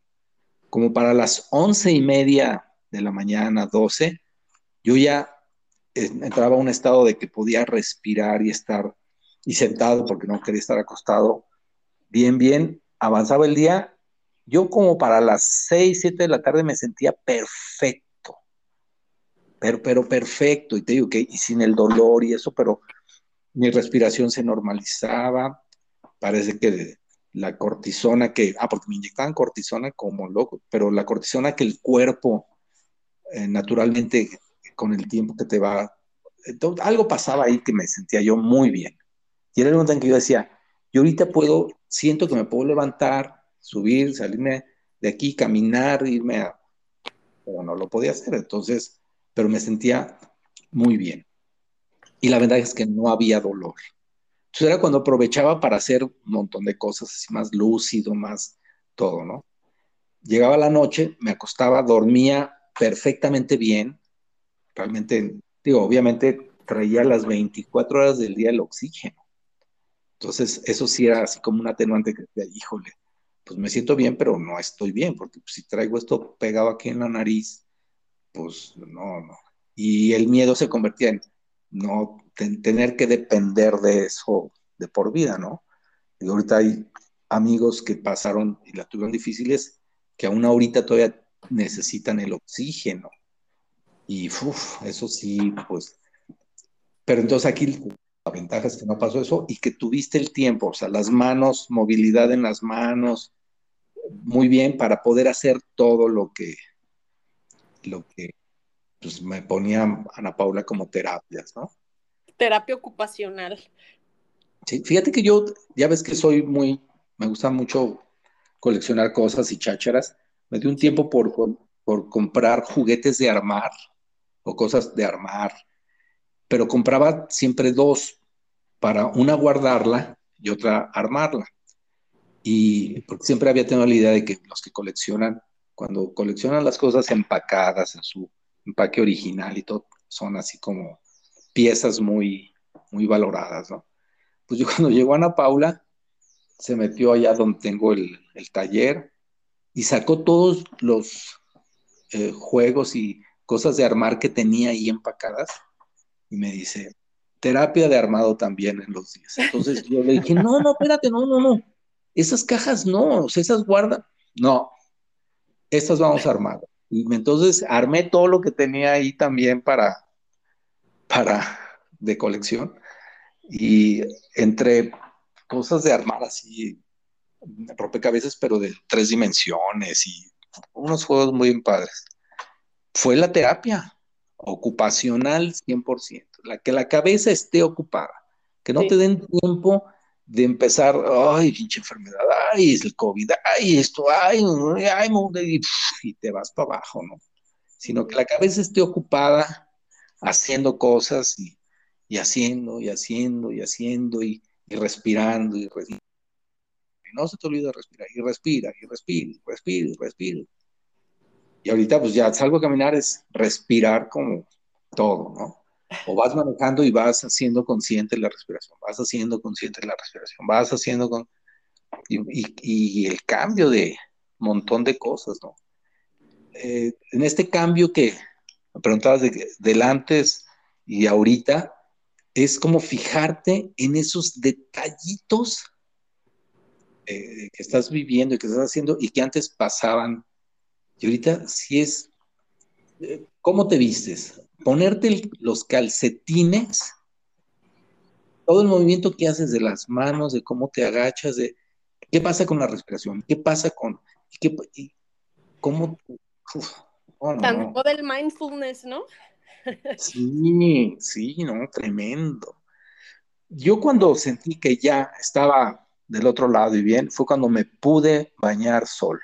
[SPEAKER 4] Como para las once y media de la mañana, 12, yo ya entraba a un estado de que podía respirar y estar y sentado porque no quería estar acostado. Bien, bien, avanzaba el día. Yo como para las 6, 7 de la tarde me sentía perfecto. Pero, pero perfecto. Y te digo que, y sin el dolor y eso, pero mi respiración se normalizaba. Parece que la cortisona que, ah, porque me inyectaban cortisona como loco, pero la cortisona que el cuerpo eh, naturalmente con el tiempo que te va, algo pasaba ahí que me sentía yo muy bien. Y era el momento en que yo decía, yo ahorita puedo, siento que me puedo levantar, subir, salirme de aquí, caminar, irme a... Pero no lo podía hacer, entonces, pero me sentía muy bien. Y la verdad es que no había dolor. Entonces era cuando aprovechaba para hacer un montón de cosas así más lúcido, más todo, ¿no? Llegaba la noche, me acostaba, dormía perfectamente bien. Realmente, digo, obviamente traía las 24 horas del día el oxígeno. Entonces, eso sí era así como un atenuante que decía, híjole, pues me siento bien, pero no estoy bien, porque si traigo esto pegado aquí en la nariz, pues no, no. Y el miedo se convertía en no tener que depender de eso de por vida, ¿no? Y ahorita hay amigos que pasaron y la tuvieron difíciles, que aún ahorita todavía necesitan el oxígeno. Y eso sí, pues. Pero entonces aquí la ventaja es que no pasó eso y que tuviste el tiempo, o sea, las manos, movilidad en las manos, muy bien para poder hacer todo lo que, lo que pues, me ponía Ana Paula como terapias, ¿no?
[SPEAKER 5] Terapia ocupacional.
[SPEAKER 4] Sí, fíjate que yo, ya ves que soy muy, me gusta mucho coleccionar cosas y chácharas me dio un tiempo por, por, comprar juguetes de armar o cosas de armar, pero compraba siempre dos para una guardarla y otra armarla. Y porque siempre había tenido la idea de que los que coleccionan, cuando coleccionan las cosas empacadas en su empaque original y todo, son así como piezas muy, muy valoradas, ¿no? Pues yo cuando llegó Ana Paula, se metió allá donde tengo el, el taller, y sacó todos los eh, juegos y cosas de armar que tenía ahí empacadas y me dice, terapia de armado también en los días. Entonces yo le dije, no, no, espérate, no, no, no. Esas cajas no, esas guardan. No, estas vamos a armar. Y entonces armé todo lo que tenía ahí también para, para de colección. Y entre cosas de armar así, rompecabezas, pero de tres dimensiones y unos juegos muy padres. Fue la terapia ocupacional 100%, la que la cabeza esté ocupada, que no te den tiempo de empezar, ay, pinche enfermedad, ay, es el COVID, ay, esto, ay, ay, y, y te vas para abajo, ¿no? Sino que la cabeza esté ocupada haciendo cosas y, y haciendo, y haciendo, y haciendo, y, y respirando, y, no se te olvide respirar, y respira, y respira, y respira, y respira. Y ahorita pues ya salgo a caminar es respirar como todo, ¿no? O vas manejando y vas haciendo consciente la respiración, vas haciendo consciente la respiración, vas haciendo con... Y, el cambio de montón de cosas, ¿no? Eh, en este cambio que me preguntabas de, del antes y ahorita, es como fijarte en esos detallitos eh, que estás viviendo y que estás haciendo y que antes pasaban. Y ahorita sí es, eh, ¿cómo te vistes? ponerte los calcetines, todo el movimiento que haces de las manos, de cómo te agachas, de qué pasa con la respiración, qué pasa con, qué, cómo...
[SPEAKER 5] Tanto del mindfulness, ¿no?
[SPEAKER 4] sí, sí, no, tremendo. Yo cuando sentí que ya estaba del otro lado y bien, fue cuando me pude bañar solo.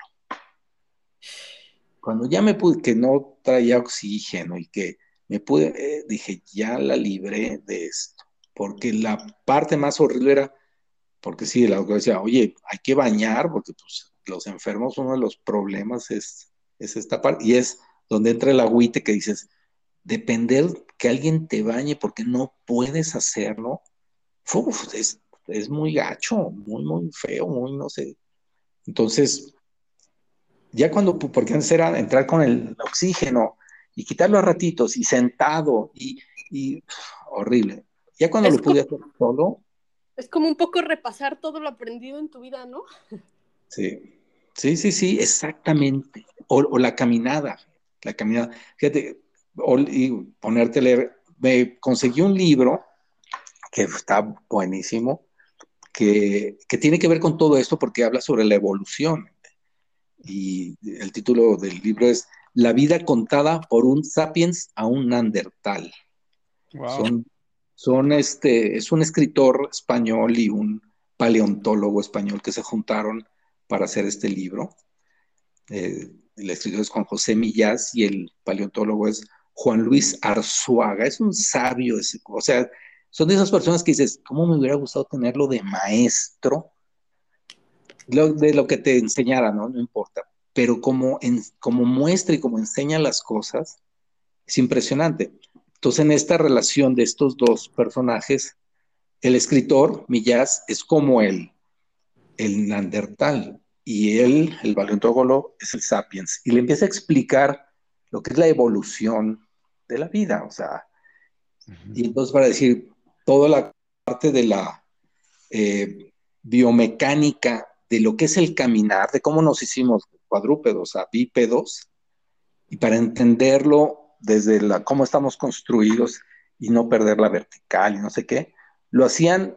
[SPEAKER 4] Cuando ya me pude, que no traía oxígeno y que me pude, eh, dije, ya la libré de esto, porque la parte más horrible era, porque sí, la doctora decía, oye, hay que bañar, porque pues los enfermos, uno de los problemas es, es esta parte, y es donde entra el agüite que dices, depender que alguien te bañe porque no puedes hacerlo, es, es muy gacho, muy, muy feo, muy, no sé. Entonces, ya cuando, porque antes era entrar con el oxígeno, y quitarlo a ratitos y sentado y, horrible. Ya cuando lo pude hacer solo.
[SPEAKER 5] Es como un poco repasar todo lo aprendido en tu vida, ¿no?
[SPEAKER 4] Sí, sí, sí, sí, exactamente. O, la caminada, la caminada. Fíjate, y ponerte a leer. Me conseguí un libro que está buenísimo, que, que tiene que ver con todo esto porque habla sobre la evolución. Y el título del libro es la vida contada por un sapiens a un Neandertal. Son, este, es un escritor español y un paleontólogo español que se juntaron para hacer este libro. Eh, el escritor es Juan José Millás y el paleontólogo es Juan Luis Arzuaga. Es un sabio, o sea, son de esas personas que dices, ¿cómo me hubiera gustado tenerlo de maestro? de lo que te enseñara, ¿no? No importa pero como, en, como muestra y como enseña las cosas, es impresionante. Entonces, en esta relación de estos dos personajes, el escritor, Millás, es como el, el Neandertal y él, el paleontólogo, es el Sapiens. Y le empieza a explicar lo que es la evolución de la vida, o sea, y entonces para decir toda la parte de la eh, biomecánica de lo que es el caminar, de cómo nos hicimos cuadrúpedos a bípedos, y para entenderlo desde la, cómo estamos construidos y no perder la vertical y no sé qué, lo hacían,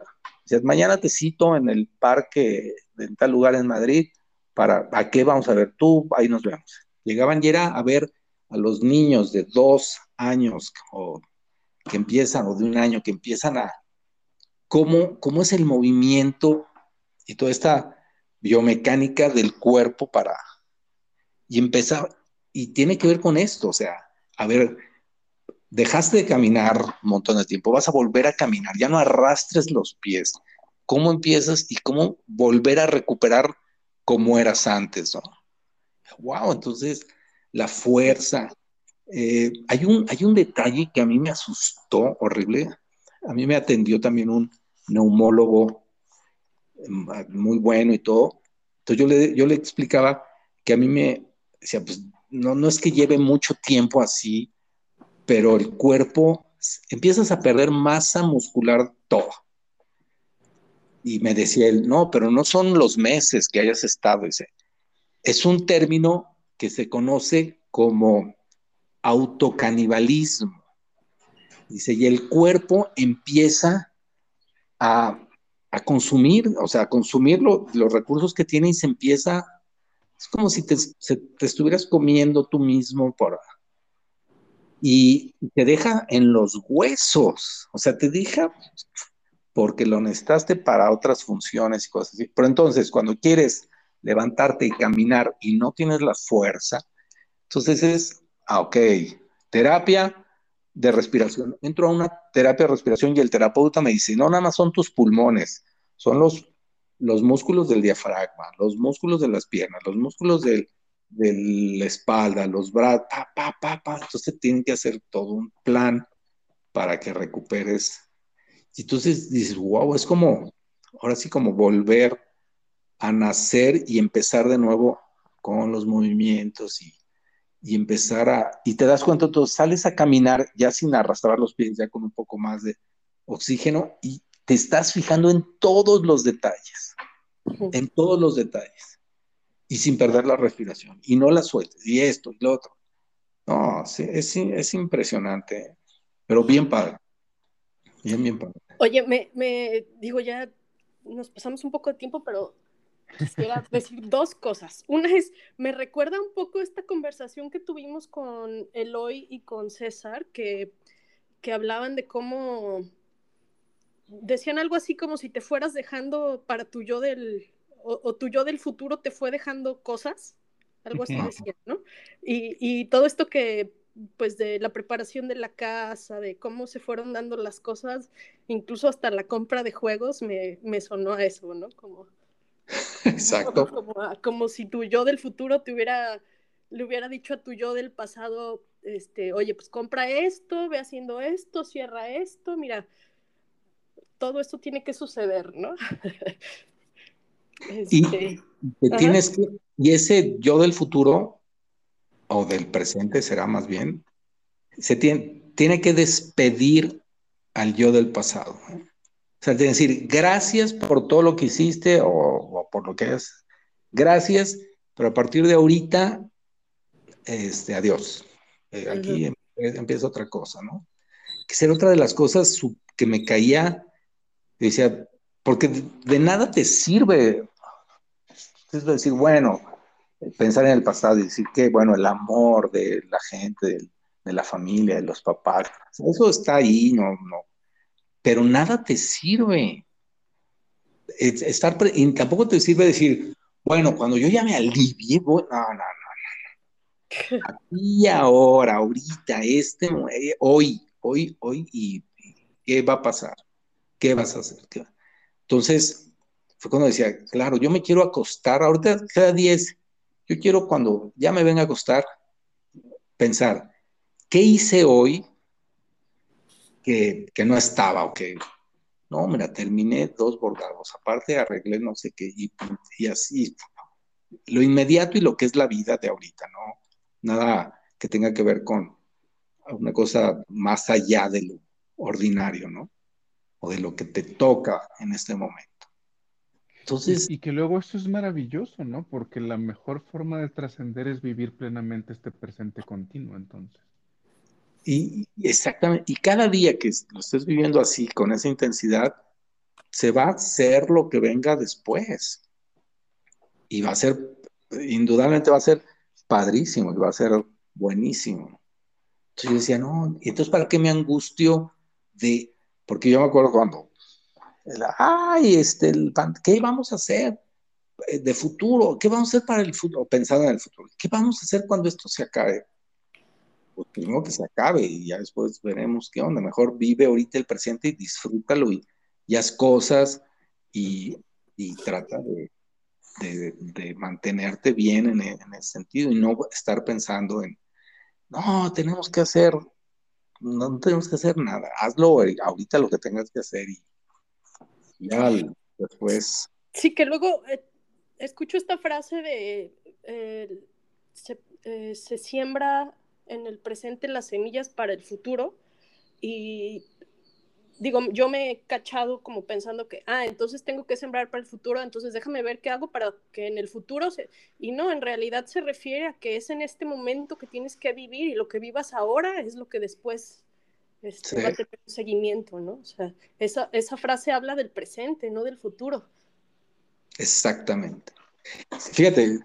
[SPEAKER 4] mañana te cito en el parque de tal lugar en Madrid, para, ¿a qué vamos a ver tú? Ahí nos vemos. Llegaban y era a ver a los niños de dos años o que empiezan, o de un año, que empiezan a, cómo, cómo es el movimiento y toda esta biomecánica del cuerpo para, y empezaba, y tiene que ver con esto, o sea, a ver, dejaste de caminar un montón de tiempo, vas a volver a caminar, ya no arrastres los pies. ¿Cómo empiezas y cómo volver a recuperar como eras antes? ¿no? Wow, entonces la fuerza. Eh, hay, un, hay un detalle que a mí me asustó horrible. A mí me atendió también un neumólogo mm, muy bueno y todo. Entonces yo le, yo le explicaba que a mí me, decía, pues no, no es que lleve mucho tiempo así, pero el cuerpo empiezas a perder masa muscular toda. Y me decía él, no, pero no son los meses que hayas estado. Dice, es un término que se conoce como autocanibalismo. Dice, y el cuerpo empieza a, consumir, o sea, a consumir los recursos que tiene y se empieza, es como si te, te estuvieras comiendo tú mismo por, y te deja en los huesos, o sea, te deja porque lo necesitaste para otras funciones y cosas así. Pero entonces, cuando quieres levantarte y caminar y no tienes la fuerza, entonces es, ah, ok, terapia de respiración. Entro a una terapia de respiración y el terapeuta me dice, no, nada más son tus pulmones, son los, los músculos del diafragma, los músculos de las piernas, los músculos de la espalda, los brazos, pa, pa, pa, pa. Entonces tienen que hacer todo un plan para que recuperes. Y entonces dices, wow, es como, ahora sí como volver a nacer y empezar de nuevo con los movimientos y, y empezar a, y te das cuenta, tú sales a caminar ya sin arrastrar los pies, ya con un poco más de oxígeno y te estás fijando en todos los detalles, en todos los detalles y sin perder la respiración. Y no la sueltes, y esto, y lo otro. No, sí, es, es impresionante, pero bien padre. Bien, bien padre.
[SPEAKER 5] Oye, me, me digo, ya nos pasamos un poco de tiempo, pero quisiera decir dos cosas. Una es, me recuerda un poco esta conversación que tuvimos con Eloy y con César, que, que hablaban de cómo decían algo así como si te fueras dejando para tu yo del, o, tu yo del futuro te fue dejando cosas, algo así decía, ¿no? Y, y todo esto que, pues, de la preparación de la casa, de cómo se fueron dando las cosas, incluso hasta la compra de juegos, me, me sonó a eso, ¿no? Como,
[SPEAKER 4] Exacto.
[SPEAKER 5] Como, como, si tu yo del futuro te hubiera, le hubiera dicho a tu yo del pasado, este, oye, pues compra esto, ve haciendo esto, cierra esto, mira, todo esto tiene que suceder, ¿no?
[SPEAKER 4] Y, este, tienes que, y ese yo del futuro, o del presente será más bien, se tiene, tiene que despedir al yo del pasado. O sea, que decir, gracias por todo lo que hiciste o, por lo que es. Gracias, pero a partir de ahorita, este, adiós. Eh, aquí em, empieza otra cosa, ¿no? Que ser otra de las cosas que me caía, decía, porque de nada te sirve es decir, bueno, pensar en el pasado y decir que, bueno, el amor de la gente, de, la familia, de los papás, eso está ahí, no, no. Pero nada te sirve. Estar y tampoco te sirve decir, bueno, cuando yo ya me alivie, no, no, no, no. Aquí ahora, ahorita, este, hoy, hoy, hoy, y, ¿qué va a pasar? ¿Qué vas a hacer? Entonces, fue cuando decía, claro, yo me quiero acostar, ahorita cada 10, yo quiero cuando ya me venga a acostar, pensar, ¿qué hice hoy que, no estaba o que, no, mira, terminé dos bordados, aparte arreglé no sé qué, y, y así, lo inmediato y lo que es la vida de ahorita, ¿no? Nada que tenga que ver con una cosa más allá de lo ordinario, ¿no? O de lo que te toca en este momento.
[SPEAKER 3] Entonces... Y, que luego eso es maravilloso, ¿no? Porque la mejor forma de trascender es vivir plenamente este presente continuo, entonces.
[SPEAKER 4] Y exactamente, y cada día que lo estés viviendo así, con esa intensidad, se va a hacer lo que venga después. Y va a ser, indudablemente va a ser padrísimo, y va a ser buenísimo. Entonces yo decía, no, ¿y entonces para qué me angustio de, porque yo me acuerdo cuando ay, este, el, ¿qué vamos a hacer eh, de futuro? ¿Qué vamos a hacer para el futuro? Pensando en el futuro, ¿qué vamos a hacer cuando esto se acabe? Pues primero que se acabe y ya después veremos qué onda. Mejor vive ahorita el presente y disfrútalo y, y haz cosas y, y trata de, de, mantenerte bien en, en, ese sentido y no estar pensando en, no, tenemos que hacer, no tenemos que hacer nada, hazlo ahorita lo que tengas que hacer y, después.
[SPEAKER 5] Sí, que luego eh, escucho esta frase de eh, eh, se, siembra en el presente las semillas para el futuro y digo, yo me he cachado como pensando que, ah, entonces tengo que sembrar para el futuro, entonces déjame ver qué hago para que en el futuro se... Y no, en realidad se refiere a que es en este momento que tienes que vivir y lo que vivas ahora es lo que después este, va a tener un seguimiento, ¿no? O sea, esa, esa frase habla del presente, no del futuro.
[SPEAKER 4] Exactamente. Fíjate,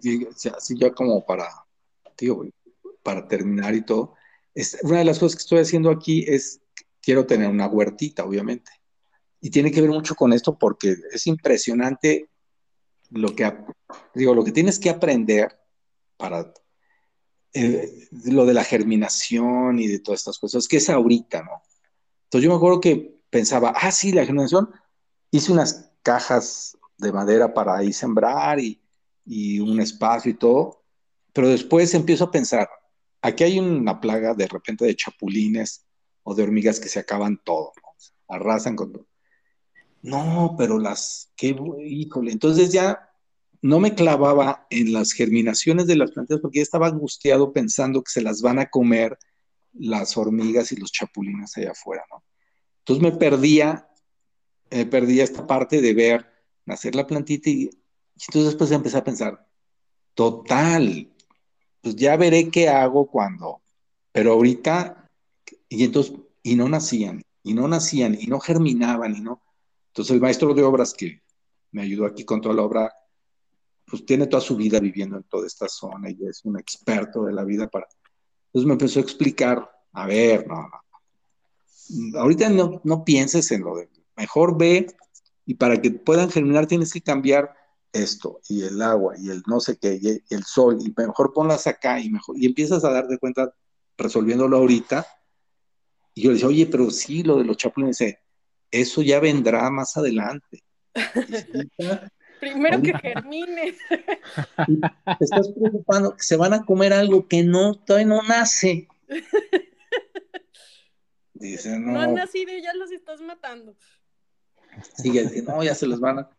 [SPEAKER 4] así ya como para, digo, para terminar y todo, es, una de las cosas que estoy haciendo aquí es quiero tener una huertita, obviamente. Y tiene que ver mucho con esto porque es impresionante lo que, digo, lo que tienes que aprender para eh, lo de la germinación y de todas estas cosas, que es ahorita, ¿no? Entonces yo me acuerdo que pensaba, ah, sí, la germinación, hice unas cajas de madera para ahí sembrar y, y un espacio y todo, pero después empiezo a pensar, aquí hay una plaga de repente de chapulines o de hormigas que se acaban todo, arrasan con todo. No, pero las, qué, híjole, entonces ya no me clavaba en las germinaciones de las plantas porque ya estaba angustiado pensando que se las van a comer las hormigas y los chapulines allá afuera, ¿no? Entonces me perdía, me perdía esta parte de ver nacer la plantita y, y entonces después empecé a pensar, total, pues ya veré qué hago cuando, pero ahorita y entonces, y no nacían, y no nacían, y no germinaban, y no. Entonces el maestro de obras que me ayudó aquí con toda la obra, pues tiene toda su vida viviendo en toda esta zona y es un experto de la vida para... Entonces me empezó a explicar, a ver, no, no. ahorita no, no pienses en lo de, mejor ve y para que puedan germinar tienes que cambiar esto y el agua y el no sé qué y el sol y mejor ponlas acá y mejor y empiezas a darte cuenta resolviéndolo ahorita y yo le decía, oye, pero sí, lo de los chapulines, eso ya vendrá más adelante.
[SPEAKER 5] Primero que germine.
[SPEAKER 4] Te estás preocupando que se van a comer algo que no, todavía no nace.
[SPEAKER 5] Dice, no. No han nacido y ya los estás matando.
[SPEAKER 4] Sigue, no, ya se los van a.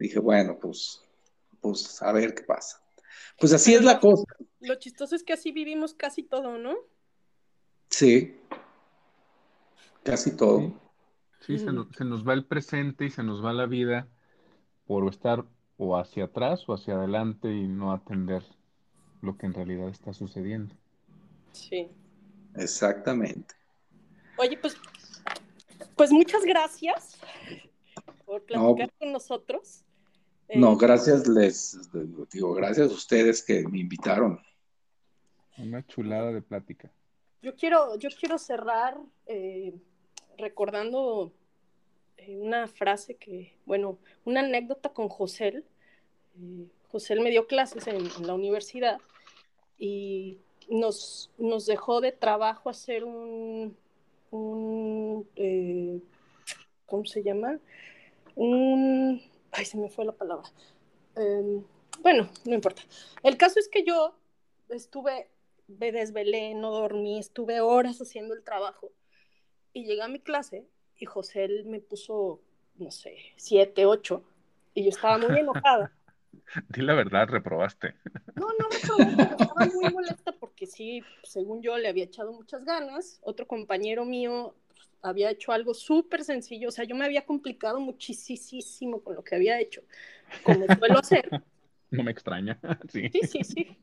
[SPEAKER 4] Dije, bueno, pues, pues a ver qué pasa. Pues así es la cosa.
[SPEAKER 5] Lo chistoso es que así vivimos casi todo, ¿no?
[SPEAKER 4] Sí. Casi todo.
[SPEAKER 3] Sí, se, nos, va el presente y se nos va la vida por estar o hacia atrás o hacia adelante y no atender lo que en realidad está sucediendo.
[SPEAKER 5] Sí.
[SPEAKER 4] Exactamente.
[SPEAKER 5] Oye, pues, pues muchas gracias por platicar con nosotros.
[SPEAKER 4] No, eh, gracias les digo, gracias a ustedes que me invitaron.
[SPEAKER 3] Una chulada de plática.
[SPEAKER 5] Yo quiero, yo quiero cerrar eh, recordando eh, una frase que, bueno, una anécdota con José. Eh, José me dio clases en, la universidad y nos, nos, dejó de trabajo hacer un, un eh, ¿cómo se llama? Un, ay, se me fue la palabra. Em, bueno, no importa. El caso es que yo estuve, me desvelé, no dormí, estuve horas haciendo el trabajo y llegué a mi clase y José me puso, no sé, siete, ocho, y yo estaba muy enojada.
[SPEAKER 3] Di la verdad, reprobaste.
[SPEAKER 5] No, no reprobé, estaba muy molesta porque sí, según yo le había echado muchas ganas. Otro compañero mío había hecho algo súper sencillo, o sea, yo me había complicado muchísimo con lo que había hecho, como suelo hacer.
[SPEAKER 3] No me extraña, sí.
[SPEAKER 5] Sí, sí, sí.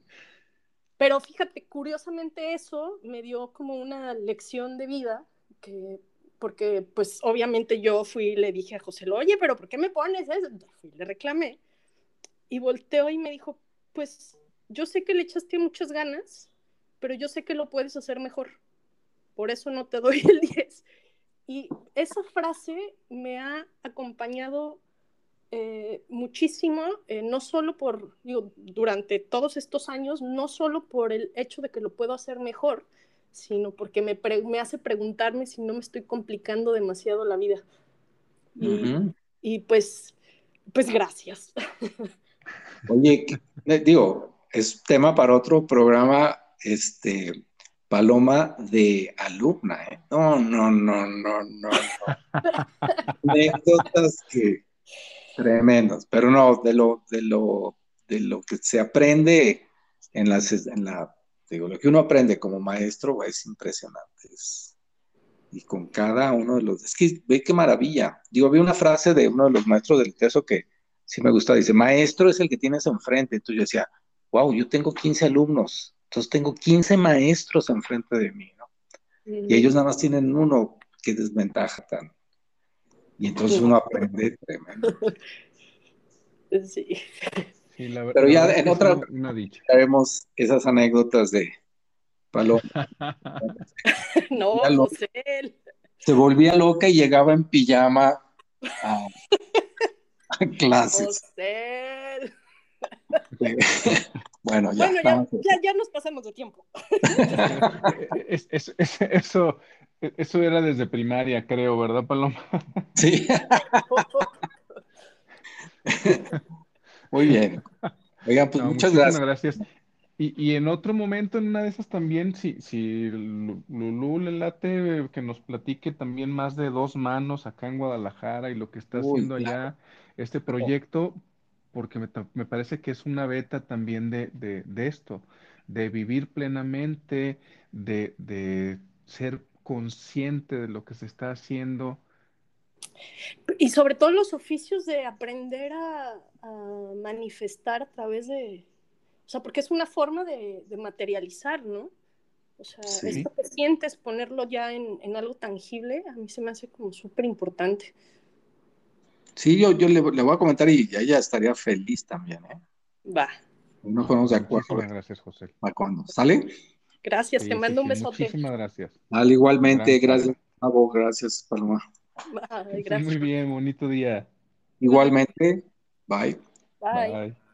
[SPEAKER 5] Pero fíjate, curiosamente eso me dio como una lección de vida que, porque pues obviamente yo fui y le dije a José, oye, pero ¿por qué me pones eso? Fui, le reclamé y volteó y me dijo, pues yo sé que le echaste muchas ganas, pero yo sé que lo puedes hacer mejor. Por eso no te doy el 10. Y esa frase me ha acompañado eh, muchísimo, eh, no solo por, digo, durante todos estos años, no solo por el hecho de que lo puedo hacer mejor, sino porque me, me hace preguntarme si no me estoy complicando demasiado la vida. Y, pues, pues gracias.
[SPEAKER 4] Oye, digo, es tema para otro programa, este, Paloma de alumna, ¿eh? No, no, no, no, no. Anécdotas que tremendas, pero no, de lo, de lo, de lo que se aprende en, las, en la Digo, lo que uno aprende como maestro es impresionante. y con cada uno de los... Es que ve qué maravilla. Digo, vi una frase de uno de los maestros del teso que sí me gusta, dice, maestro es el que tienes enfrente. Entonces yo decía, wow, yo tengo 15 alumnos, entonces tengo 15 maestros enfrente de mí, ¿no? Y ellos nada más tienen uno, qué desventaja tan. Y entonces uno aprende tremendo.
[SPEAKER 5] Sí.
[SPEAKER 4] Pero ya en otra haremos esas anécdotas de Paloma.
[SPEAKER 5] no, José.
[SPEAKER 4] Se volvía loca y llegaba en pijama a, clases.
[SPEAKER 5] José.
[SPEAKER 4] Bueno, ya,
[SPEAKER 5] ya, nos pasamos de tiempo.
[SPEAKER 3] eso, eso era desde primaria, creo, ¿verdad, Paloma?
[SPEAKER 4] Sí. Muy bien. Oigan, pues muchas gracias.
[SPEAKER 3] gracias. Y, en otro momento, en una de esas también, si, si Lulú le late que nos platique también más de dos manos acá en Guadalajara y lo que está haciendo allá, este proyecto, porque me, parece que es una beta también de, esto, de vivir plenamente, de, ser consciente de lo que se está haciendo.
[SPEAKER 5] Y sobre todo los oficios de aprender a, manifestar a través de, o sea, porque es una forma de, materializar, ¿no? O sea, esto que sientes, ponerlo ya en, en, algo tangible, a mí se me hace como súper importante.
[SPEAKER 4] Sí, yo, yo le, voy a comentar y ella estaría feliz también, ¿eh?
[SPEAKER 5] Va.
[SPEAKER 4] Nos ponemos de acuerdo.
[SPEAKER 3] Muchísimas gracias, José.
[SPEAKER 4] ¿Para cuándo? ¿Sale?
[SPEAKER 5] Gracias, te mando un besote.
[SPEAKER 3] Muchísimas gracias.
[SPEAKER 4] Al igualmente, gracias, Gustavo, gracias, Paloma.
[SPEAKER 5] Bye, gracias.
[SPEAKER 3] Muy bien, bonito día.
[SPEAKER 4] Igualmente, bye.
[SPEAKER 5] Bye. bye.